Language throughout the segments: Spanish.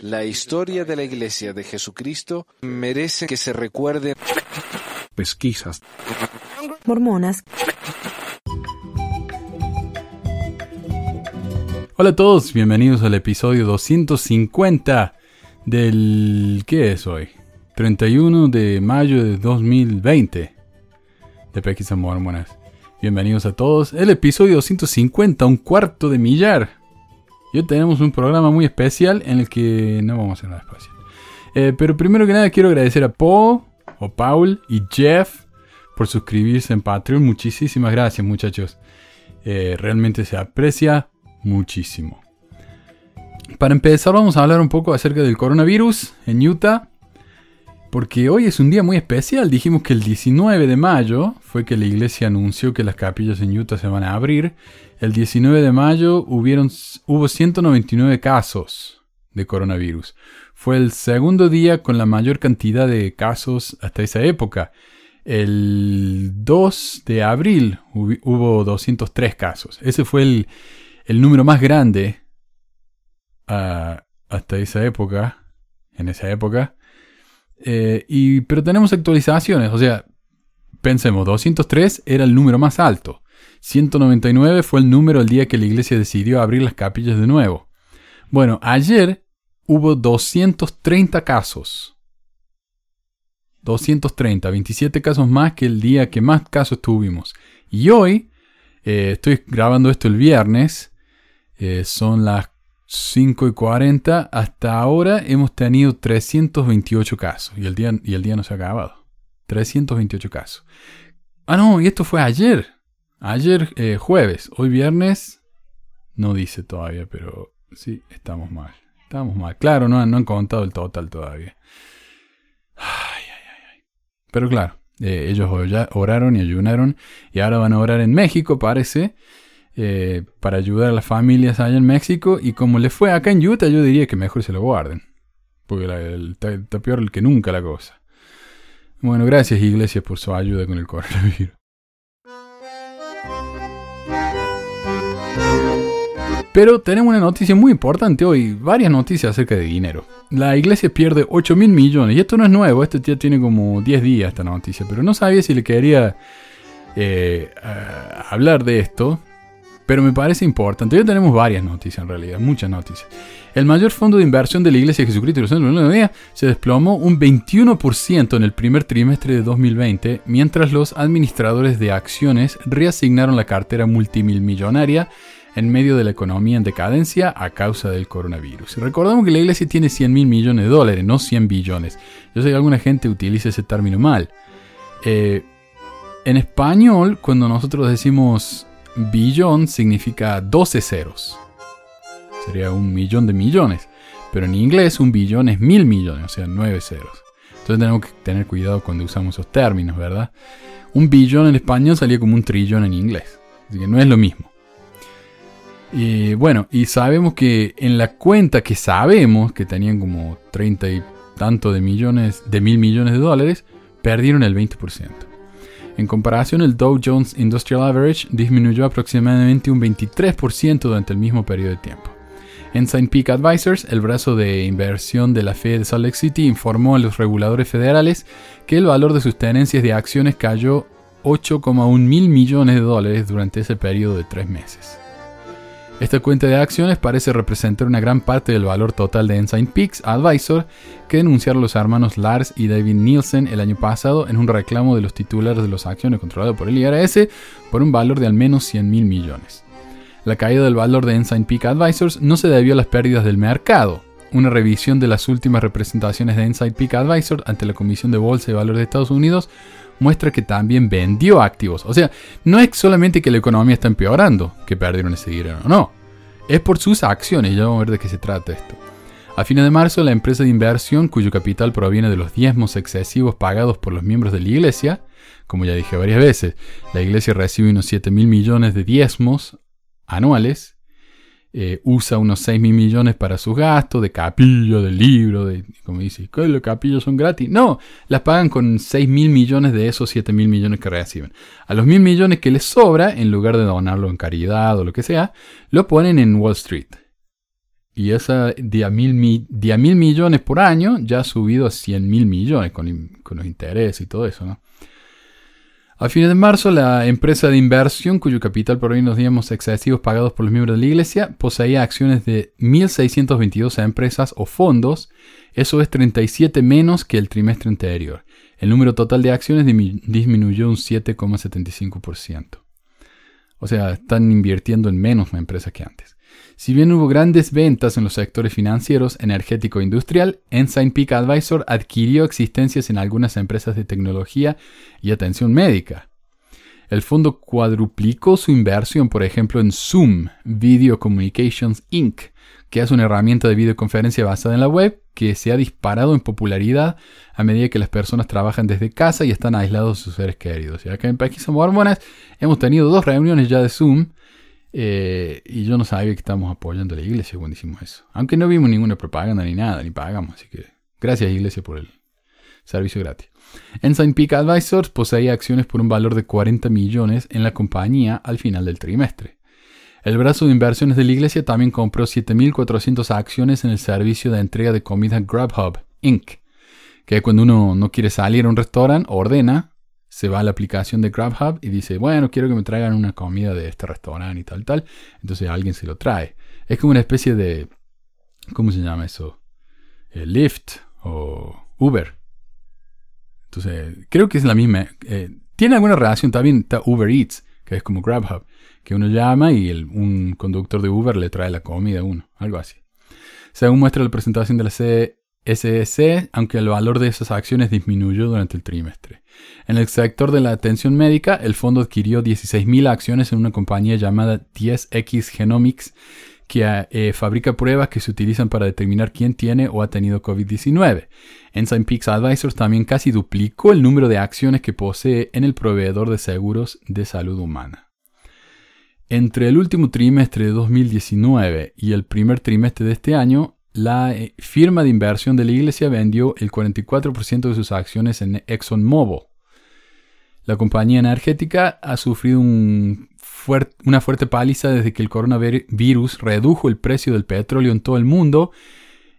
La historia de la Iglesia de Jesucristo merece que se recuerde. Pesquisas. Mormonas. Hola a todos, bienvenidos al episodio 250 del... ¿Qué es hoy? 31 de mayo de 2020 de Pesquisas Mormonas. Bienvenidos a todos. El episodio 250, un cuarto de millar. Y hoy tenemos un programa muy especial en el que no vamos a hacer nada especial. Eh, pero primero que nada quiero agradecer a Paul, o Paul y Jeff por suscribirse en Patreon. Muchísimas gracias muchachos. Eh, realmente se aprecia muchísimo. Para empezar vamos a hablar un poco acerca del coronavirus en Utah. Porque hoy es un día muy especial. Dijimos que el 19 de mayo fue que la iglesia anunció que las capillas en Utah se van a abrir. El 19 de mayo hubieron, hubo 199 casos de coronavirus. Fue el segundo día con la mayor cantidad de casos hasta esa época. El 2 de abril hubo 203 casos. Ese fue el, el número más grande uh, hasta esa época. En esa época. Eh, y, pero tenemos actualizaciones, o sea, pensemos, 203 era el número más alto. 199 fue el número el día que la iglesia decidió abrir las capillas de nuevo. Bueno, ayer hubo 230 casos. 230, 27 casos más que el día que más casos tuvimos. Y hoy, eh, estoy grabando esto el viernes, eh, son las 5 y 40, hasta ahora hemos tenido 328 casos y el día, y el día no se ha acabado. 328 casos. Ah, no, y esto fue ayer. Ayer eh, jueves. Hoy viernes no dice todavía, pero sí, estamos mal. Estamos mal. Claro, no, han contado el total todavía. Pero claro, eh, ellos oraron y ayunaron y ahora van a orar en México, parece. Eh, para ayudar a las familias allá en México. Y como le fue acá en Utah, yo diría que mejor se lo guarden. Porque está, peor que nunca la cosa. Bueno, gracias Iglesia por su ayuda con el coronavirus. Pero tenemos una noticia muy importante hoy, varias noticias acerca de dinero. La iglesia pierde 8 mil millones, y esto no es nuevo, esto ya tiene como 10 días esta noticia, pero no sabía si le quería eh, hablar de esto, pero me parece importante. Ya tenemos varias noticias en realidad, muchas noticias. El mayor fondo de inversión de la Iglesia de Jesucristo de los Santos de la Día se desplomó un 21% en el primer trimestre de 2020, mientras los administradores de acciones reasignaron la cartera multimillonaria en medio de la economía en decadencia a causa del coronavirus. Recordamos que la iglesia tiene 100 mil millones de dólares, no 100 billones. Yo sé que alguna gente utiliza ese término mal. Eh, en español, cuando nosotros decimos billón significa 12 ceros. Sería un millón de millones. Pero en inglés un billón es mil millones, o sea, 9 ceros. Entonces tenemos que tener cuidado cuando usamos esos términos, ¿verdad? Un billón en español salía como un trillón en inglés. Así que no es lo mismo. Bueno, y sabemos que en la cuenta que sabemos que tenían como 30 y tanto de millones, de mil millones de dólares, perdieron el 20%. En comparación, el Dow Jones Industrial Average disminuyó aproximadamente un 23% durante el mismo periodo de tiempo. Ensign Peak Advisors, el brazo de inversión de la Fed de Salt Lake City, informó a los reguladores federales que el valor de sus tenencias de acciones cayó 8,1 mil millones de dólares durante ese periodo de tres meses. Esta cuenta de acciones parece representar una gran parte del valor total de Ensign Peaks Advisor que denunciaron los hermanos Lars y David Nielsen el año pasado en un reclamo de los titulares de las acciones controladas por el IRS por un valor de al menos 100 mil millones. La caída del valor de Ensign Peak Advisors no se debió a las pérdidas del mercado. Una revisión de las últimas representaciones de Ensign Peak Advisor ante la Comisión de Bolsa y Valores de Estados Unidos muestra que también vendió activos. O sea, no es solamente que la economía está empeorando, que perdieron ese dinero, no. Es por sus acciones, ya vamos a ver de qué se trata esto. A fines de marzo, la empresa de inversión, cuyo capital proviene de los diezmos excesivos pagados por los miembros de la iglesia, como ya dije varias veces, la iglesia recibe unos 7 mil millones de diezmos anuales, eh, usa unos 6 mil millones para sus gastos, de capilla, de libro, de, como dice, ¿qué los capillos son gratis? No, las pagan con 6 mil millones de esos 7 mil millones que reciben. A los mil millones que les sobra, en lugar de donarlo en caridad o lo que sea, lo ponen en Wall Street. Y esa de mil, millones por año ya ha subido a 100 mil millones con, con los intereses y todo eso, ¿no? A fines de marzo, la empresa de inversión, cuyo capital proviene de los diezmos excesivos pagados por los miembros de la iglesia, poseía acciones de 1.622 empresas o fondos. Eso es 37 menos que el trimestre anterior. El número total de acciones disminuyó un 7,75%. O sea, están invirtiendo en menos empresas que antes. Si bien hubo grandes ventas en los sectores financieros, energético e industrial, Ensign Peak Advisor adquirió existencias en algunas empresas de tecnología y atención médica. El fondo cuadruplicó su inversión, por ejemplo, en Zoom Video Communications Inc., que es una herramienta de videoconferencia basada en la web que se ha disparado en popularidad a medida que las personas trabajan desde casa y están aislados de sus seres queridos. Y acá en Pesquisas Mormonas hemos tenido dos reuniones ya de Zoom eh, y yo no sabía que estábamos apoyando a la iglesia cuando hicimos eso. Aunque no vimos ninguna propaganda ni nada, ni pagamos. Así que gracias iglesia por el servicio gratis. Ensign Peak Advisors poseía acciones por un valor de 40 millones en la compañía al final del trimestre. El brazo de inversiones de la iglesia también compró 7.400 acciones en el servicio de entrega de comida Grubhub, Inc., que cuando uno no quiere salir a un restaurante, ordena, se va a la aplicación de Grubhub y dice, bueno, quiero que me traigan una comida de este restaurante y tal, tal. Entonces alguien se lo trae. Es como una especie de, ¿cómo se llama eso? Eh, Lyft o Uber. Entonces, creo que es la misma. eh, tiene alguna relación también, está Uber Eats, que es como Grubhub, que uno llama y un conductor de Uber le trae la comida a uno, algo así. Según muestra la presentación de la CSC, aunque el valor de esas acciones disminuyó durante el trimestre. En el sector de la atención médica, el fondo adquirió 16.000 acciones en una compañía llamada 10X Genomics, que eh, fabrica pruebas que se utilizan para determinar quién tiene o ha tenido COVID-19. Ensign Peaks Advisors también casi duplicó el número de acciones que posee en el proveedor de seguros de salud humana. Entre el último trimestre de 2019 y el primer trimestre de este año, la eh, firma de inversión de la iglesia vendió el 44% de sus acciones en ExxonMobil. La compañía energética ha sufrido una fuerte paliza desde que el coronavirus redujo el precio del petróleo en todo el mundo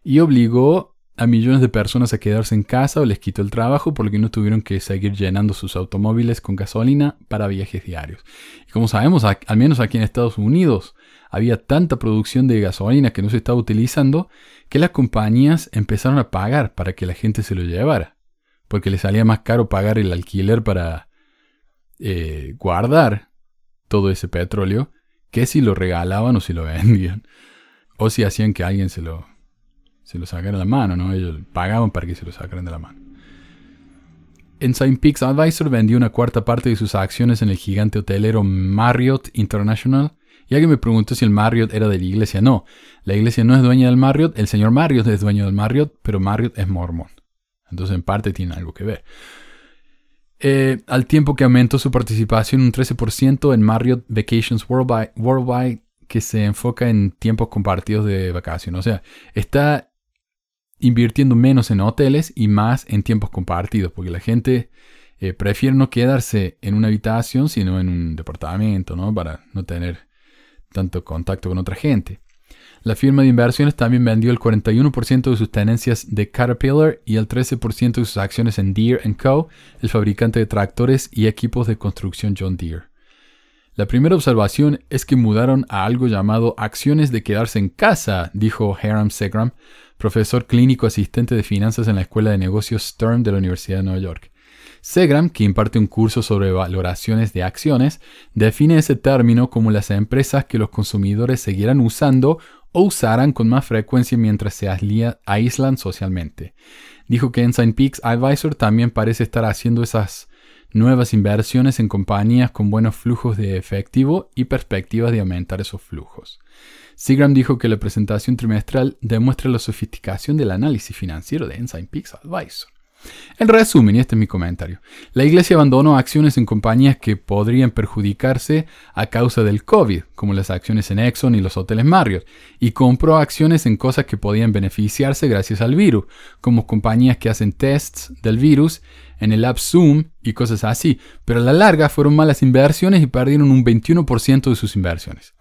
y obligó a millones de personas a quedarse en casa o les quitó el trabajo porque no tuvieron que seguir llenando sus automóviles con gasolina para viajes diarios. Y como sabemos, al menos aquí en Estados Unidos, había tanta producción de gasolina que no se estaba utilizando que las compañías empezaron a pagar para que la gente se lo llevara. Porque les salía más caro pagar el alquiler para eh, guardar todo ese petróleo que si lo regalaban o si lo vendían. O si hacían que alguien se lo, se lo sacara de la mano, ¿no? Ellos pagaban para que se lo sacaran de la mano. Ensign Peaks Advisor vendió una cuarta parte de sus acciones en el gigante hotelero Marriott International. Y alguien me preguntó si el Marriott era de la iglesia. No, la iglesia no es dueña del Marriott, el señor Marriott es dueño del Marriott, pero Marriott es mormón. Entonces en parte tiene algo que ver. Eh, al tiempo que aumentó su participación un 13% en Marriott Vacations Worldwide, que se enfoca en tiempos compartidos de vacaciones. O sea, está invirtiendo menos en hoteles y más en tiempos compartidos, porque la gente eh, prefiere no quedarse en una habitación, sino en un departamento, ¿no? Para no tener tanto contacto con otra gente. La firma de inversiones también vendió el 41% de sus tenencias de Caterpillar y el 13% de sus acciones en Deere Co., el fabricante de tractores y equipos de construcción John Deere. La primera observación es que mudaron a algo llamado acciones de quedarse en casa, dijo Hiram Segram, profesor clínico asistente de finanzas en la Escuela de Negocios Stern de la Universidad de Nueva York. Segram, que imparte un curso sobre valoraciones de acciones, define ese término como las empresas que los consumidores seguirán usando o usarán con más frecuencia mientras se aíslan socialmente. Dijo que Ensign Peaks Advisor también parece estar haciendo esas nuevas inversiones en compañías con buenos flujos de efectivo y perspectivas de aumentar esos flujos. Seagram dijo que la presentación trimestral demuestra la sofisticación del análisis financiero de Ensign Peaks Advisor. En resumen, y este es mi comentario, la iglesia abandonó acciones en compañías que podrían perjudicarse a causa del COVID, como las acciones en Exxon y los hoteles Marriott, y compró acciones en cosas que podían beneficiarse gracias al virus, como compañías que hacen tests del virus en el app Zoom y cosas así, pero a la larga fueron malas inversiones y perdieron un 21% de sus inversiones.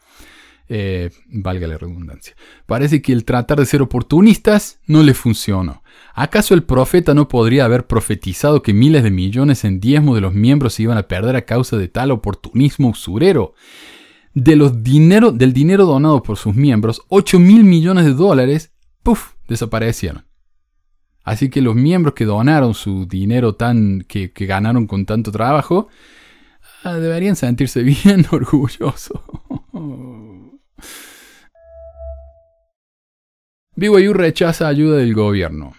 Eh, valga la redundancia. Parece que el tratar de ser oportunistas no le funcionó. ¿Acaso el profeta no podría haber profetizado que miles de millones en diezmo de los miembros se iban a perder a causa de tal oportunismo usurero? De los dinero, del dinero donado por sus miembros, 8 mil millones de dólares, ¡puf!, desaparecieron. Así que los miembros que donaron su dinero tan que, ganaron con tanto trabajo ah, deberían sentirse bien orgullosos. BYU rechaza ayuda del gobierno.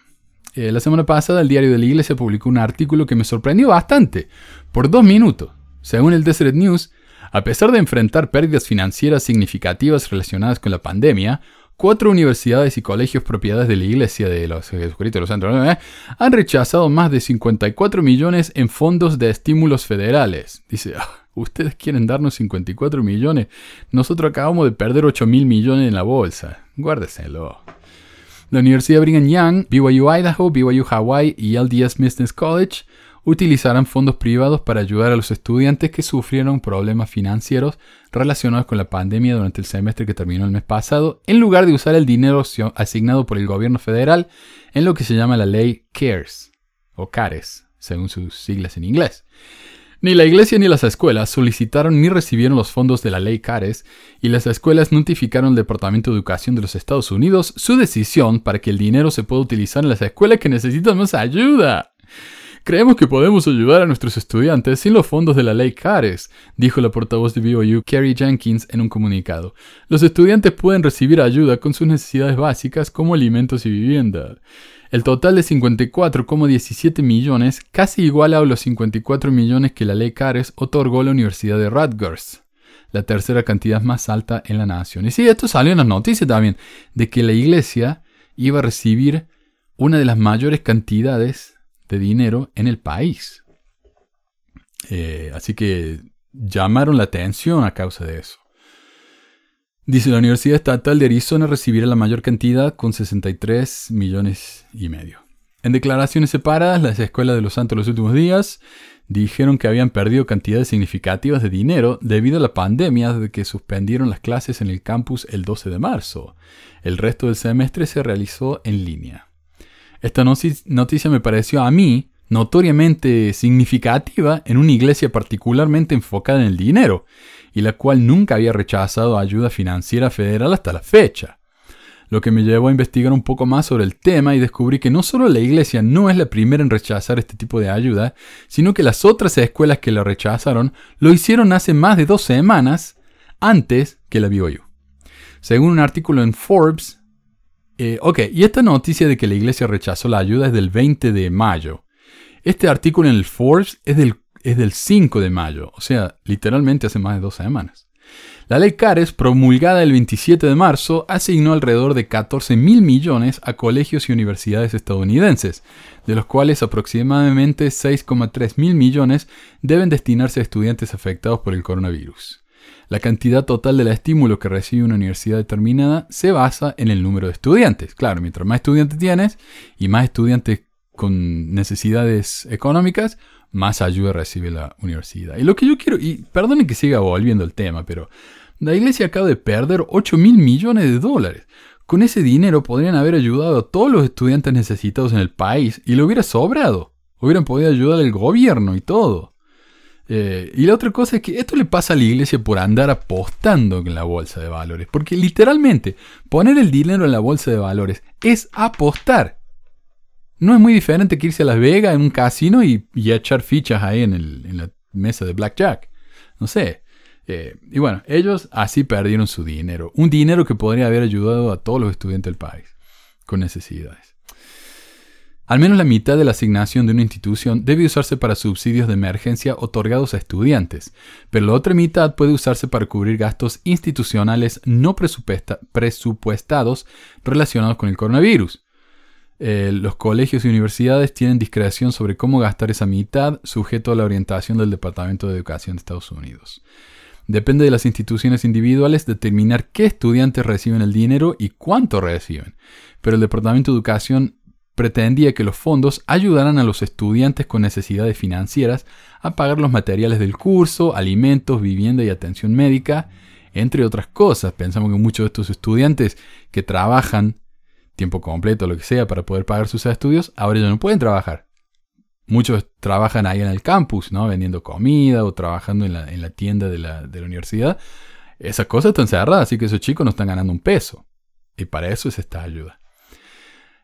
Eh, la semana pasada el diario de la iglesia publicó un artículo que me sorprendió bastante, por dos minutos. Según el Deseret News, a pesar de enfrentar pérdidas financieras significativas relacionadas con la pandemia, cuatro universidades y colegios propiedades de la Iglesia de los Jesucristo de los Santos ¿eh? han rechazado más de 54 millones en fondos de estímulos federales. Dice, ah, ustedes quieren darnos 54 millones, nosotros acabamos de perder 8 mil millones en la bolsa. Guárdeselo. La Universidad Brigham Young, BYU Idaho, BYU Hawaii y LDS Business College utilizarán fondos privados para ayudar a los estudiantes que sufrieron problemas financieros relacionados con la pandemia durante el semestre que terminó el mes pasado, en lugar de usar el dinero asignado por el gobierno federal en lo que se llama la ley CARES, o CARES, según sus siglas en inglés. Ni la iglesia ni las escuelas solicitaron ni recibieron los fondos de la ley CARES y las escuelas notificaron al Departamento de Educación de los Estados Unidos su decisión para que el dinero se pueda utilizar en las escuelas que necesitan más ayuda. Creemos que podemos ayudar a nuestros estudiantes sin los fondos de la ley CARES, dijo la portavoz de BYU, Kerry Jenkins, en un comunicado. Los estudiantes pueden recibir ayuda con sus necesidades básicas como alimentos y vivienda. El total de 54,17 millones casi iguala a los 54 millones que la ley CARES otorgó a la Universidad de Rutgers, la tercera cantidad más alta en la nación. Y sí, esto salió en las noticias también, de que la iglesia iba a recibir una de las mayores cantidades de dinero en el país. Eh, así que llamaron la atención a causa de eso. Dice la Universidad Estatal de Arizona recibirá la mayor cantidad con 63 millones y medio. En declaraciones separadas, las escuelas de los santos los últimos días dijeron que habían perdido cantidades significativas de dinero debido a la pandemia desde que suspendieron las clases en el campus el 12 de marzo. El resto del semestre se realizó en línea. Esta noticia me pareció a mí notoriamente significativa en una iglesia particularmente enfocada en el dinero, y la cual nunca había rechazado ayuda financiera federal hasta la fecha. Lo que me llevó a investigar un poco más sobre el tema y descubrí que no solo la iglesia no es la primera en rechazar este tipo de ayuda, sino que las otras escuelas que la rechazaron lo hicieron hace más de dos semanas antes que la yo. Según un artículo en Forbes, eh, ok, y esta noticia de que la iglesia rechazó la ayuda es del 20 de mayo. Este artículo en el Forbes es del, es del 5 de mayo, o sea, literalmente hace más de dos semanas. La ley CARES, promulgada el 27 de marzo, asignó alrededor de 14 mil millones a colegios y universidades estadounidenses, de los cuales aproximadamente 6,3 mil millones deben destinarse a estudiantes afectados por el coronavirus. La cantidad total del estímulo que recibe una universidad determinada se basa en el número de estudiantes. Claro, mientras más estudiantes tienes y más estudiantes con necesidades económicas, más ayuda recibe la universidad. Y lo que yo quiero, y perdonen que siga volviendo el tema, pero la iglesia acaba de perder 8 mil millones de dólares. Con ese dinero podrían haber ayudado a todos los estudiantes necesitados en el país y lo hubiera sobrado. Hubieran podido ayudar al gobierno y todo. Eh, y la otra cosa es que esto le pasa a la iglesia por andar apostando en la bolsa de valores. Porque literalmente poner el dinero en la bolsa de valores es apostar. No es muy diferente que irse a Las Vegas en un casino y, echar fichas ahí en, la mesa de blackjack. No sé. Eh, y bueno, ellos así perdieron su dinero. Un dinero que podría haber ayudado a todos los estudiantes del país con necesidades. Al menos la mitad de la asignación de una institución debe usarse para subsidios de emergencia otorgados a estudiantes, pero la otra mitad puede usarse para cubrir gastos institucionales no presupuestados relacionados con el coronavirus. Eh, los colegios y universidades tienen discreción sobre cómo gastar esa mitad, sujeto a la orientación del Departamento de Educación de Estados Unidos. Depende de las instituciones individuales determinar qué estudiantes reciben el dinero y cuánto reciben, pero el Departamento de Educación pretendía que los fondos ayudaran a los estudiantes con necesidades financieras a pagar los materiales del curso, alimentos, vivienda y atención médica, Entre otras cosas, pensamos que muchos de estos estudiantes que trabajan tiempo completo, lo que sea, para poder pagar sus estudios, ahora ya no pueden trabajar. Muchos trabajan ahí en el campus, ¿no? Vendiendo comida o trabajando en la, tienda de la, universidad. Esas cosas están cerradas, así que esos chicos no están ganando un peso. Y para eso es esta ayuda.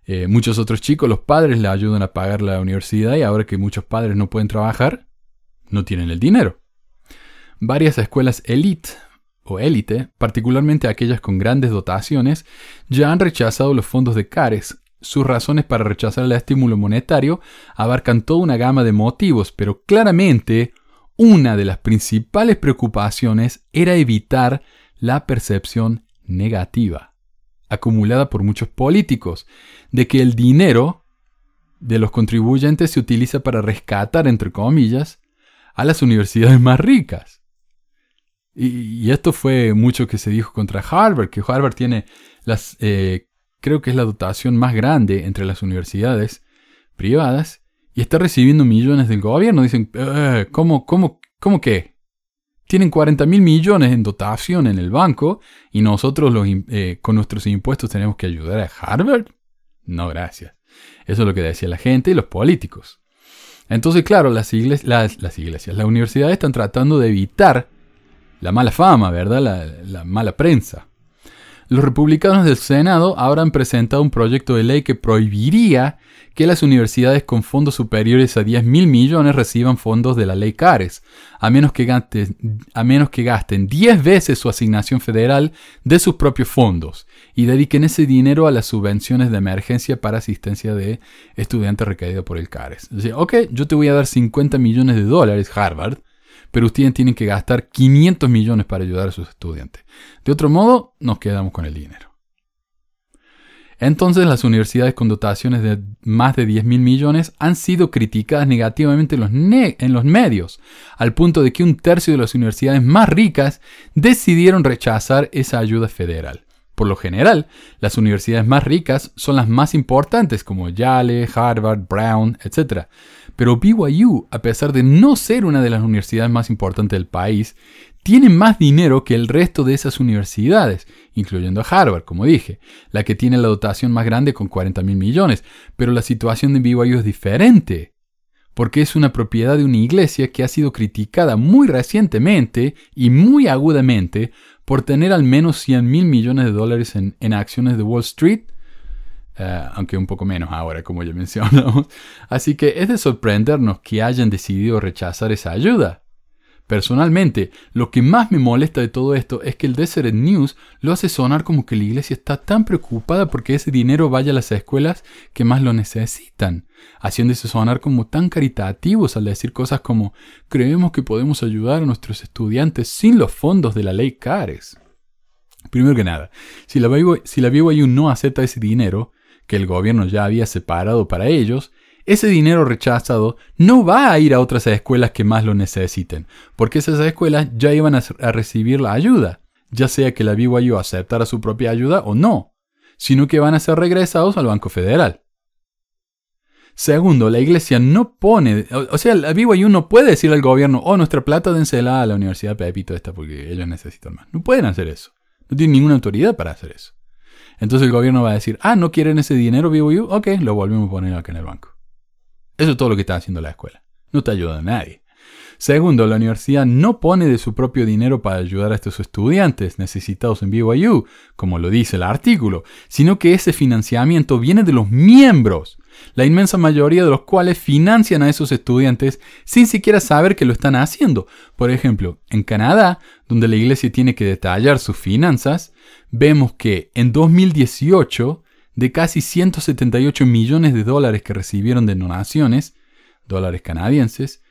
Eh, muchos otros chicos, los padres le ayudan a pagar la universidad y ahora que muchos padres no pueden trabajar, no tienen el dinero. Varias escuelas elite o élite, particularmente aquellas con grandes dotaciones, ya han rechazado los fondos de CARES. Sus razones para rechazar el estímulo monetario abarcan toda una gama de motivos, pero claramente una de las principales preocupaciones era evitar la percepción negativa, acumulada por muchos políticos, de que el dinero de los contribuyentes se utiliza para rescatar, entre comillas, a las universidades más ricas. Y, esto fue mucho que se dijo contra Harvard, que Harvard tiene las, eh, creo que es la dotación más grande entre las universidades privadas y está recibiendo millones del gobierno. Dicen, eh, ¿cómo, cómo, cómo qué? Tienen 40 mil millones en dotación en el banco y nosotros los, eh, con nuestros impuestos tenemos que ayudar a Harvard. No, gracias. Eso es lo que decía la gente y los políticos. Entonces, claro, las, las, las iglesias, las universidades están tratando de evitar la mala fama, ¿verdad? La, mala prensa. Los republicanos del Senado ahora han presentado un proyecto de ley que prohibiría que las universidades con fondos superiores a 10 mil millones reciban fondos de la ley CARES, a menos que, gasten, a menos que gasten 10 veces su asignación federal de sus propios fondos y dediquen ese dinero a las subvenciones de emergencia para asistencia de estudiantes requeridos por el CARES. Ok, yo te voy a dar 50 millones de dólares, Harvard, pero ustedes tienen que gastar 500 millones para ayudar a sus estudiantes. De otro modo, nos quedamos con el dinero. Entonces las universidades con dotaciones de más de 10 mil millones han sido criticadas negativamente en los, en los, medios, al punto de que un tercio de las universidades más ricas decidieron rechazar esa ayuda federal. Por lo general, las universidades más ricas son las más importantes como Yale, Harvard, Brown, etc. Pero BYU, a pesar de no ser una de las universidades más importantes del país, tiene más dinero que el resto de esas universidades, incluyendo a Harvard, como dije, la que tiene la dotación más grande con 40 mil millones. Pero la situación de BYU es diferente, porque es una propiedad de una iglesia que ha sido criticada muy recientemente y muy agudamente por tener al menos 100 mil millones de dólares en, en acciones de Wall Street eh, aunque un poco menos ahora, como ya mencionamos. Así que es de sorprendernos que hayan decidido rechazar esa ayuda. Personalmente, lo que más me molesta de todo esto es que el Deseret News lo hace sonar como que la iglesia está tan preocupada porque ese dinero vaya a las escuelas que más lo necesitan, haciéndose sonar como tan caritativos al decir cosas como creemos que podemos ayudar a nuestros estudiantes sin los fondos de la ley CARES. Primero que nada, si la, BYU no acepta ese dinero, que el gobierno ya había separado para ellos, ese dinero rechazado no va a ir a otras escuelas que más lo necesiten, porque esas escuelas ya iban a, recibir la ayuda, ya sea que la BYU aceptara su propia ayuda o no, sino que van a ser regresados al Banco Federal. Segundo, la iglesia no pone, o, sea, la BYU no puede decirle al gobierno, oh, nuestra plata dénsela a la Universidad Pepito esta porque ellos necesitan más. No pueden hacer eso. No tienen ninguna autoridad para hacer eso. Entonces el gobierno va a decir, ah, no quieren ese dinero, BYU, ok, lo volvemos a poner acá en el banco. Eso es todo lo que está haciendo la escuela. No te ayuda a nadie. Segundo, la universidad no pone de su propio dinero para ayudar a estos estudiantes necesitados en BYU, como lo dice el artículo, sino que ese financiamiento viene de los miembros, la inmensa mayoría de los cuales financian a esos estudiantes sin siquiera saber que lo están haciendo. Por ejemplo, en Canadá, donde la iglesia tiene que detallar sus finanzas, vemos que en 2018, de casi 178 millones de dólares que recibieron de donaciones, dólares canadienses,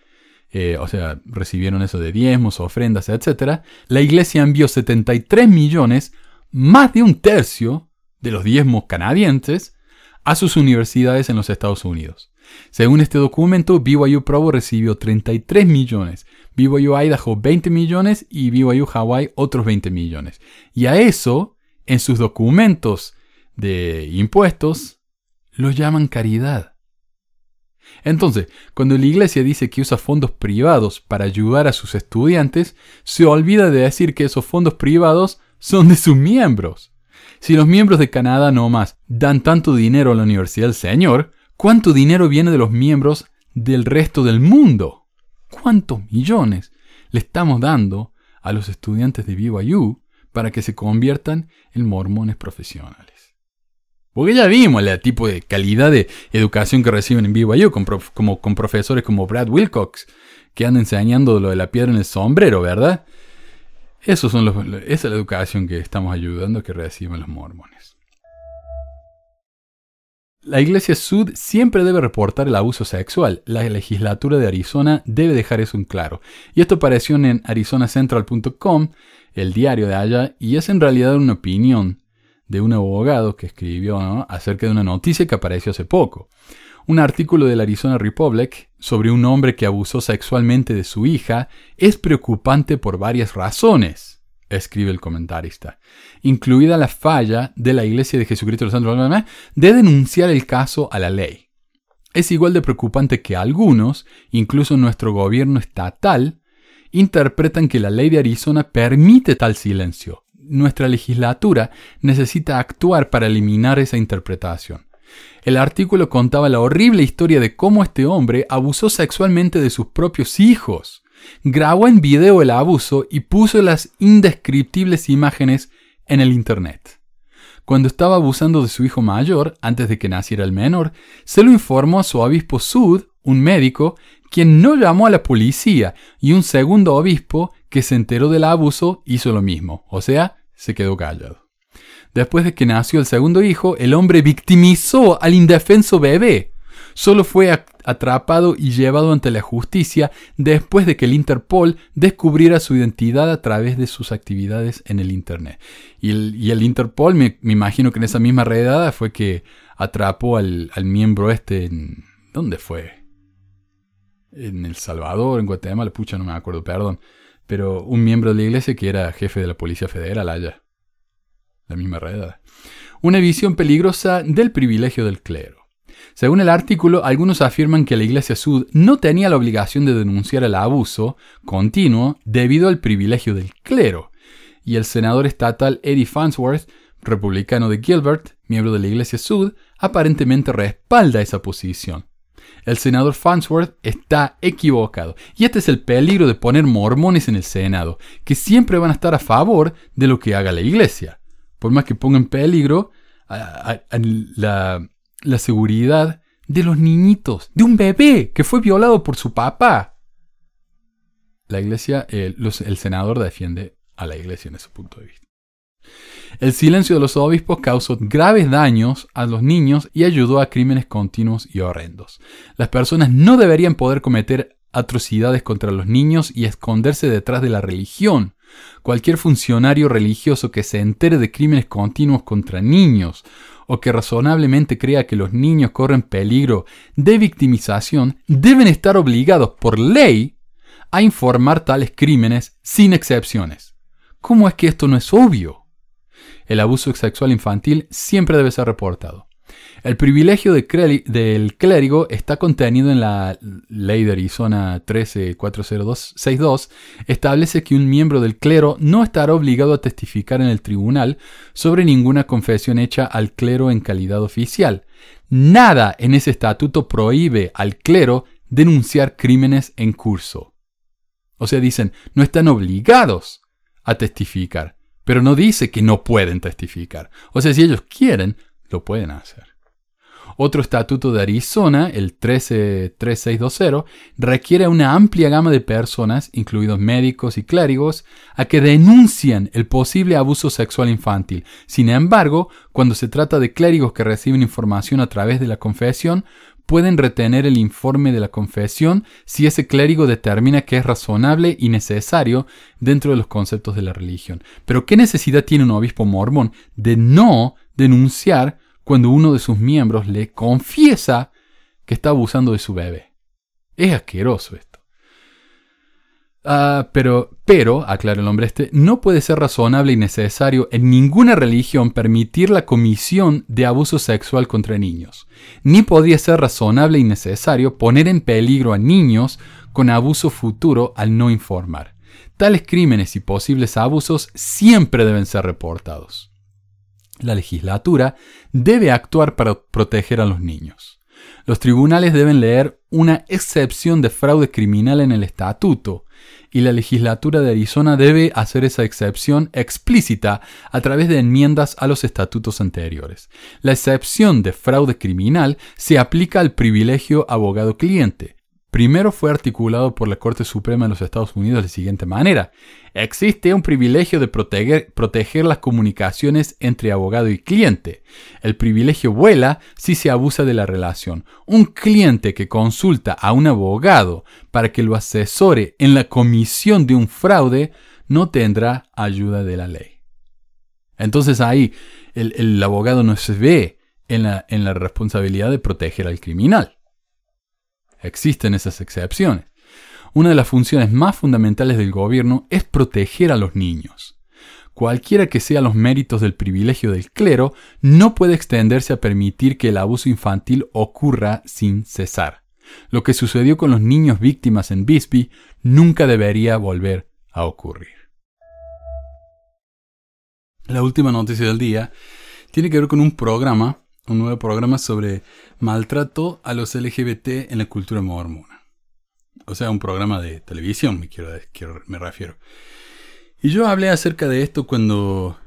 eh, o sea, recibieron eso de diezmos, ofrendas, etc., la iglesia envió 73 millones, más de un tercio de los diezmos canadienses, a sus universidades en los Estados Unidos. Según este documento, BYU Provo recibió 33 millones, BYU Idaho 20 millones y BYU Hawaii otros 20 millones. Y a eso, en sus documentos de impuestos, lo llaman caridad. Entonces, cuando la iglesia dice que usa fondos privados para ayudar a sus estudiantes, se olvida de decir que esos fondos privados son de sus miembros. Si los miembros de Canadá no más dan tanto dinero a la Universidad del Señor, ¿cuánto dinero viene de los miembros del resto del mundo? ¿Cuántos millones le estamos dando a los estudiantes de BYU para que se conviertan en mormones profesionales? Porque ya vimos el tipo de calidad de educación que reciben en BYU con, como, con profesores como Brad Wilcox, que andan enseñando lo de la piedra en el sombrero, ¿verdad? Eso son esa es la educación que estamos ayudando que reciban los mormones. La Iglesia Sud siempre debe reportar el abuso sexual. La legislatura de Arizona debe dejar eso en claro. Y esto apareció en arizonacentral.com, el diario de allá, y es en realidad una opinión de un abogado que escribió acerca de una noticia que apareció hace poco. Un artículo del Arizona Republic sobre un hombre que abusó sexualmente de su hija es preocupante por varias razones, escribe el comentarista, incluida la falla de la Iglesia de Jesucristo de los Santos de denunciar el caso a la ley. Es igual de preocupante que algunos, incluso nuestro gobierno estatal, interpretan que la ley de Arizona permite tal silencio, nuestra legislatura necesita actuar para eliminar esa interpretación. El artículo contaba la horrible historia de cómo este hombre abusó sexualmente de sus propios hijos. Grabó en video el abuso y puso las indescriptibles imágenes en el Internet. Cuando estaba abusando de su hijo mayor, antes de que naciera el menor, se lo informó a su obispo Sud, un médico, quien no llamó a la policía, y un segundo obispo, que se enteró del abuso, hizo lo mismo, o sea, se quedó callado. Después de que nació el segundo hijo, el hombre victimizó al indefenso bebé. Solo fue atrapado y llevado ante la justicia después de que el Interpol descubriera su identidad a través de sus actividades en el Internet. Y el, Interpol, me, imagino que en esa misma redada fue que atrapó al, al miembro este en... ¿Dónde fue? En El Salvador, en Guatemala, pucha, no me acuerdo, perdón pero un miembro de la iglesia que era jefe de la Policía Federal allá. La misma redada. Una visión peligrosa del privilegio del clero. Según el artículo, algunos afirman que la Iglesia Sud no tenía la obligación de denunciar el abuso continuo debido al privilegio del clero, y el senador estatal Eddie Farnsworth, republicano de Gilbert, miembro de la Iglesia Sud, aparentemente respalda esa posición el senador Farnsworth está equivocado. Y este es el peligro de poner mormones en el Senado, que siempre van a estar a favor de lo que haga la iglesia. Por más que ponga en peligro la, seguridad de los niñitos, de un bebé que fue violado por su papá. La iglesia, el senador defiende a la iglesia en ese punto de vista. El silencio de los obispos causó graves daños a los niños y ayudó a crímenes continuos y horrendos. Las personas no deberían poder cometer atrocidades contra los niños y esconderse detrás de la religión. Cualquier funcionario religioso que se entere de crímenes continuos contra niños o que razonablemente crea que los niños corren peligro de victimización deben estar obligados por ley a informar tales crímenes sin excepciones. ¿Cómo es que esto no es obvio? el abuso sexual infantil siempre debe ser reportado. El privilegio del clérigo está contenido en la ley de Arizona 1340262. Establece que un miembro del clero no estará obligado a testificar en el tribunal sobre ninguna confesión hecha al clero en calidad oficial. Nada en ese estatuto prohíbe al clero denunciar crímenes en curso. O sea, dicen, no están obligados a testificar pero no dice que no pueden testificar. O sea, si ellos quieren, lo pueden hacer. Otro estatuto de Arizona, el 133620, requiere a una amplia gama de personas, incluidos médicos y clérigos, a que denuncien el posible abuso sexual infantil. Sin embargo, cuando se trata de clérigos que reciben información a través de la confesión, pueden retener el informe de la confesión si ese clérigo determina que es razonable y necesario dentro de los conceptos de la religión. Pero ¿qué necesidad tiene un obispo mormón de no denunciar cuando uno de sus miembros le confiesa que está abusando de su bebé? Es asqueroso esto. Ah, pero Pero, aclara el hombre este, no puede ser razonable y necesario en ninguna religión permitir la comisión de abuso sexual contra niños, ni podría ser razonable y necesario poner en peligro a niños con abuso futuro al no informar. Tales crímenes y posibles abusos siempre deben ser reportados. La legislatura debe actuar para proteger a los niños. Los tribunales deben leer una excepción de fraude criminal en el estatuto, y la legislatura de Arizona debe hacer esa excepción explícita a través de enmiendas a los estatutos anteriores. La excepción de fraude criminal se aplica al privilegio abogado-cliente, primero fue articulado por la Corte Suprema de los Estados Unidos de la siguiente manera. Existe un privilegio de proteger, las comunicaciones entre abogado y cliente. El privilegio vuela si se abusa de la relación. Un cliente que consulta a un abogado para que lo asesore en la comisión de un fraude no tendrá ayuda de la ley. Entonces ahí el, abogado no se ve en la responsabilidad de proteger al criminal. Existen esas excepciones. Una de las funciones más fundamentales del gobierno es proteger a los niños. Cualquiera que sean los méritos del privilegio del clero, no puede extenderse a permitir que el abuso infantil ocurra sin cesar. Lo que sucedió con los niños víctimas en Bisbee nunca debería volver a ocurrir. La última noticia del día tiene que ver con un programa un nuevo programa sobre maltrato a los LGBT en la cultura mormona. O sea, un programa de televisión, me, refiero. Y yo hablé acerca de esto cuando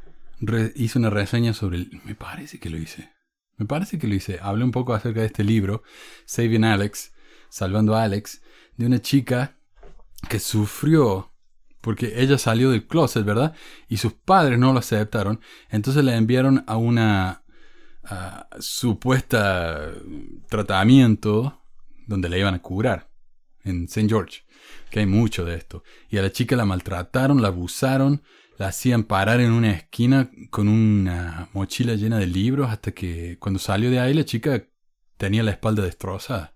hice una reseña sobre el... Me parece que lo hice. Me parece que lo hice. Hablé un poco acerca de este libro, Saving Alex, Salvando a Alex, de una chica que sufrió porque ella salió del closet, ¿verdad? Y sus padres no lo aceptaron. Entonces la enviaron a una supuesta tratamiento donde la iban a curar en St. George. Que hay mucho de esto. Y a la chica la maltrataron, la abusaron, la hacían parar en una esquina con una mochila llena de libros hasta que cuando salió de ahí la chica tenía la espalda destrozada.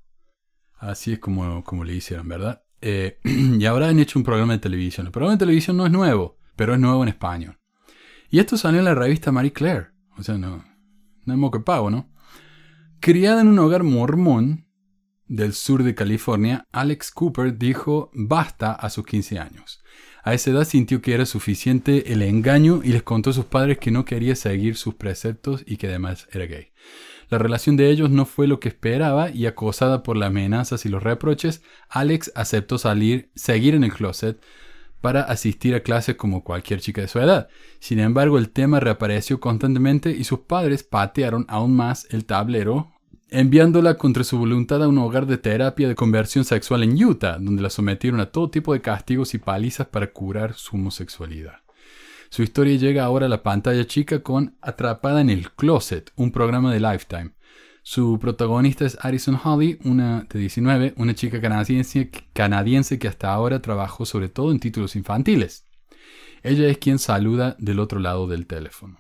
Así es como, como le hicieron, ¿verdad? Eh, y ahora han hecho un programa de televisión. El programa de televisión no es nuevo, pero es nuevo en español. Y esto salió en la revista Marie Claire. O sea, no, no que pago, ¿no? Criada en un hogar mormón del sur de California, Alex Cooper dijo basta a sus 15 años. A esa edad sintió que era suficiente el engaño y les contó a sus padres que no quería seguir sus preceptos y que además era gay. La relación de ellos no fue lo que esperaba y acosada por las amenazas y los reproches, Alex aceptó salir, seguir en el closet, para asistir a clases como cualquier chica de su edad. Sin embargo, el tema reapareció constantemente y sus padres patearon aún más el tablero, enviándola contra su voluntad a un hogar de terapia de conversión sexual en Utah, donde la sometieron a todo tipo de castigos y palizas para curar su homosexualidad. Su historia llega ahora a la pantalla chica con Atrapada en el Closet, un programa de Lifetime. Su protagonista es Addison Holly, una de 19, una chica canadiense, canadiense que hasta ahora trabajó sobre todo en títulos infantiles. Ella es quien saluda del otro lado del teléfono.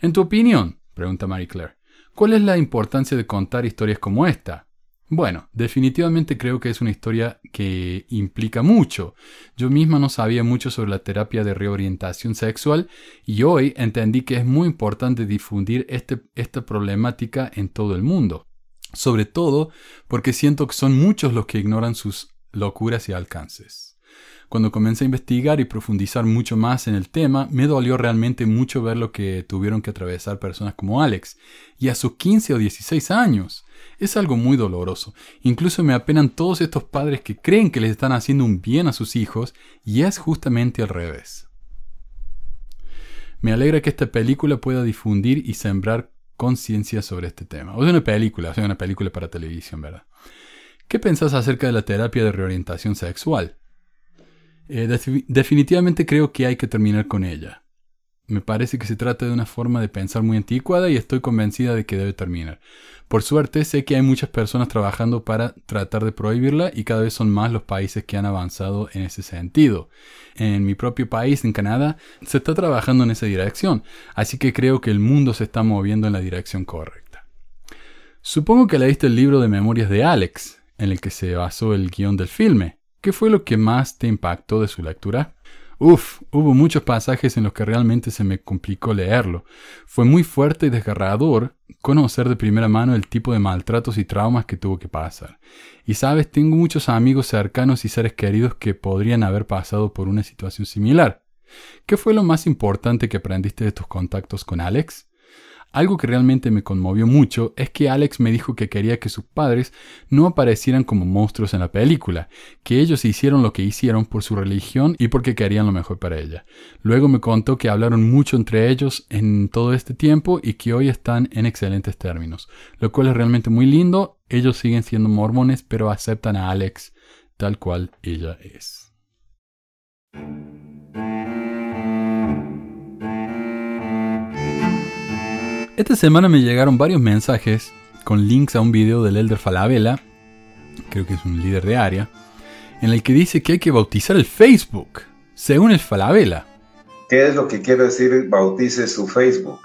En tu opinión, pregunta Marie Claire, ¿cuál es la importancia de contar historias como esta? Bueno, definitivamente creo que es una historia que implica mucho. Yo misma no sabía mucho sobre la terapia de reorientación sexual y hoy entendí que es muy importante difundir este, esta problemática en todo el mundo. Sobre todo porque siento que son muchos los que ignoran sus locuras y alcances. Cuando comencé a investigar y profundizar mucho más en el tema, me dolió realmente mucho ver lo que tuvieron que atravesar personas como Alex, y a sus 15 o 16 años. Es algo muy doloroso. Incluso me apenan todos estos padres que creen que les están haciendo un bien a sus hijos, y es justamente al revés. Me alegra que esta película pueda difundir y sembrar conciencia sobre este tema. O sea, una película, o sea, una película para televisión, ¿verdad? ¿Qué pensás acerca de la terapia de reorientación sexual? Eh, definitivamente creo que hay que terminar con ella. Me parece que se trata de una forma de pensar muy anticuada y estoy convencida de que debe terminar. Por suerte sé que hay muchas personas trabajando para tratar de prohibirla y cada vez son más los países que han avanzado en ese sentido. En mi propio país, en Canadá, se está trabajando en esa dirección, así que creo que el mundo se está moviendo en la dirección correcta. Supongo que leíste el libro de memorias de Alex, en el que se basó el guion del filme ¿Qué fue lo que más te impactó de su lectura? Uf, hubo muchos pasajes en los que realmente se me complicó leerlo. Fue muy fuerte y desgarrador conocer de primera mano el tipo de maltratos y traumas que tuvo que pasar. Y sabes, tengo muchos amigos cercanos y seres queridos que podrían haber pasado por una situación similar. ¿Qué fue lo más importante que aprendiste de tus contactos con Alex? Algo que realmente me conmovió mucho es que Alex me dijo que quería que sus padres no aparecieran como monstruos en la película, que ellos hicieron lo que hicieron por su religión y porque querían lo mejor para ella. Luego me contó que hablaron mucho entre ellos en todo este tiempo y que hoy están en excelentes términos, lo cual es realmente muy lindo. Ellos siguen siendo mormones, pero aceptan a Alex tal cual ella es. Esta semana me llegaron varios mensajes con links a un video del Elder Falabella, creo que es un líder de área, en el que dice que hay que bautizar el Facebook, según el Falabella. ¿Qué es lo que quiere decir bautice su Facebook?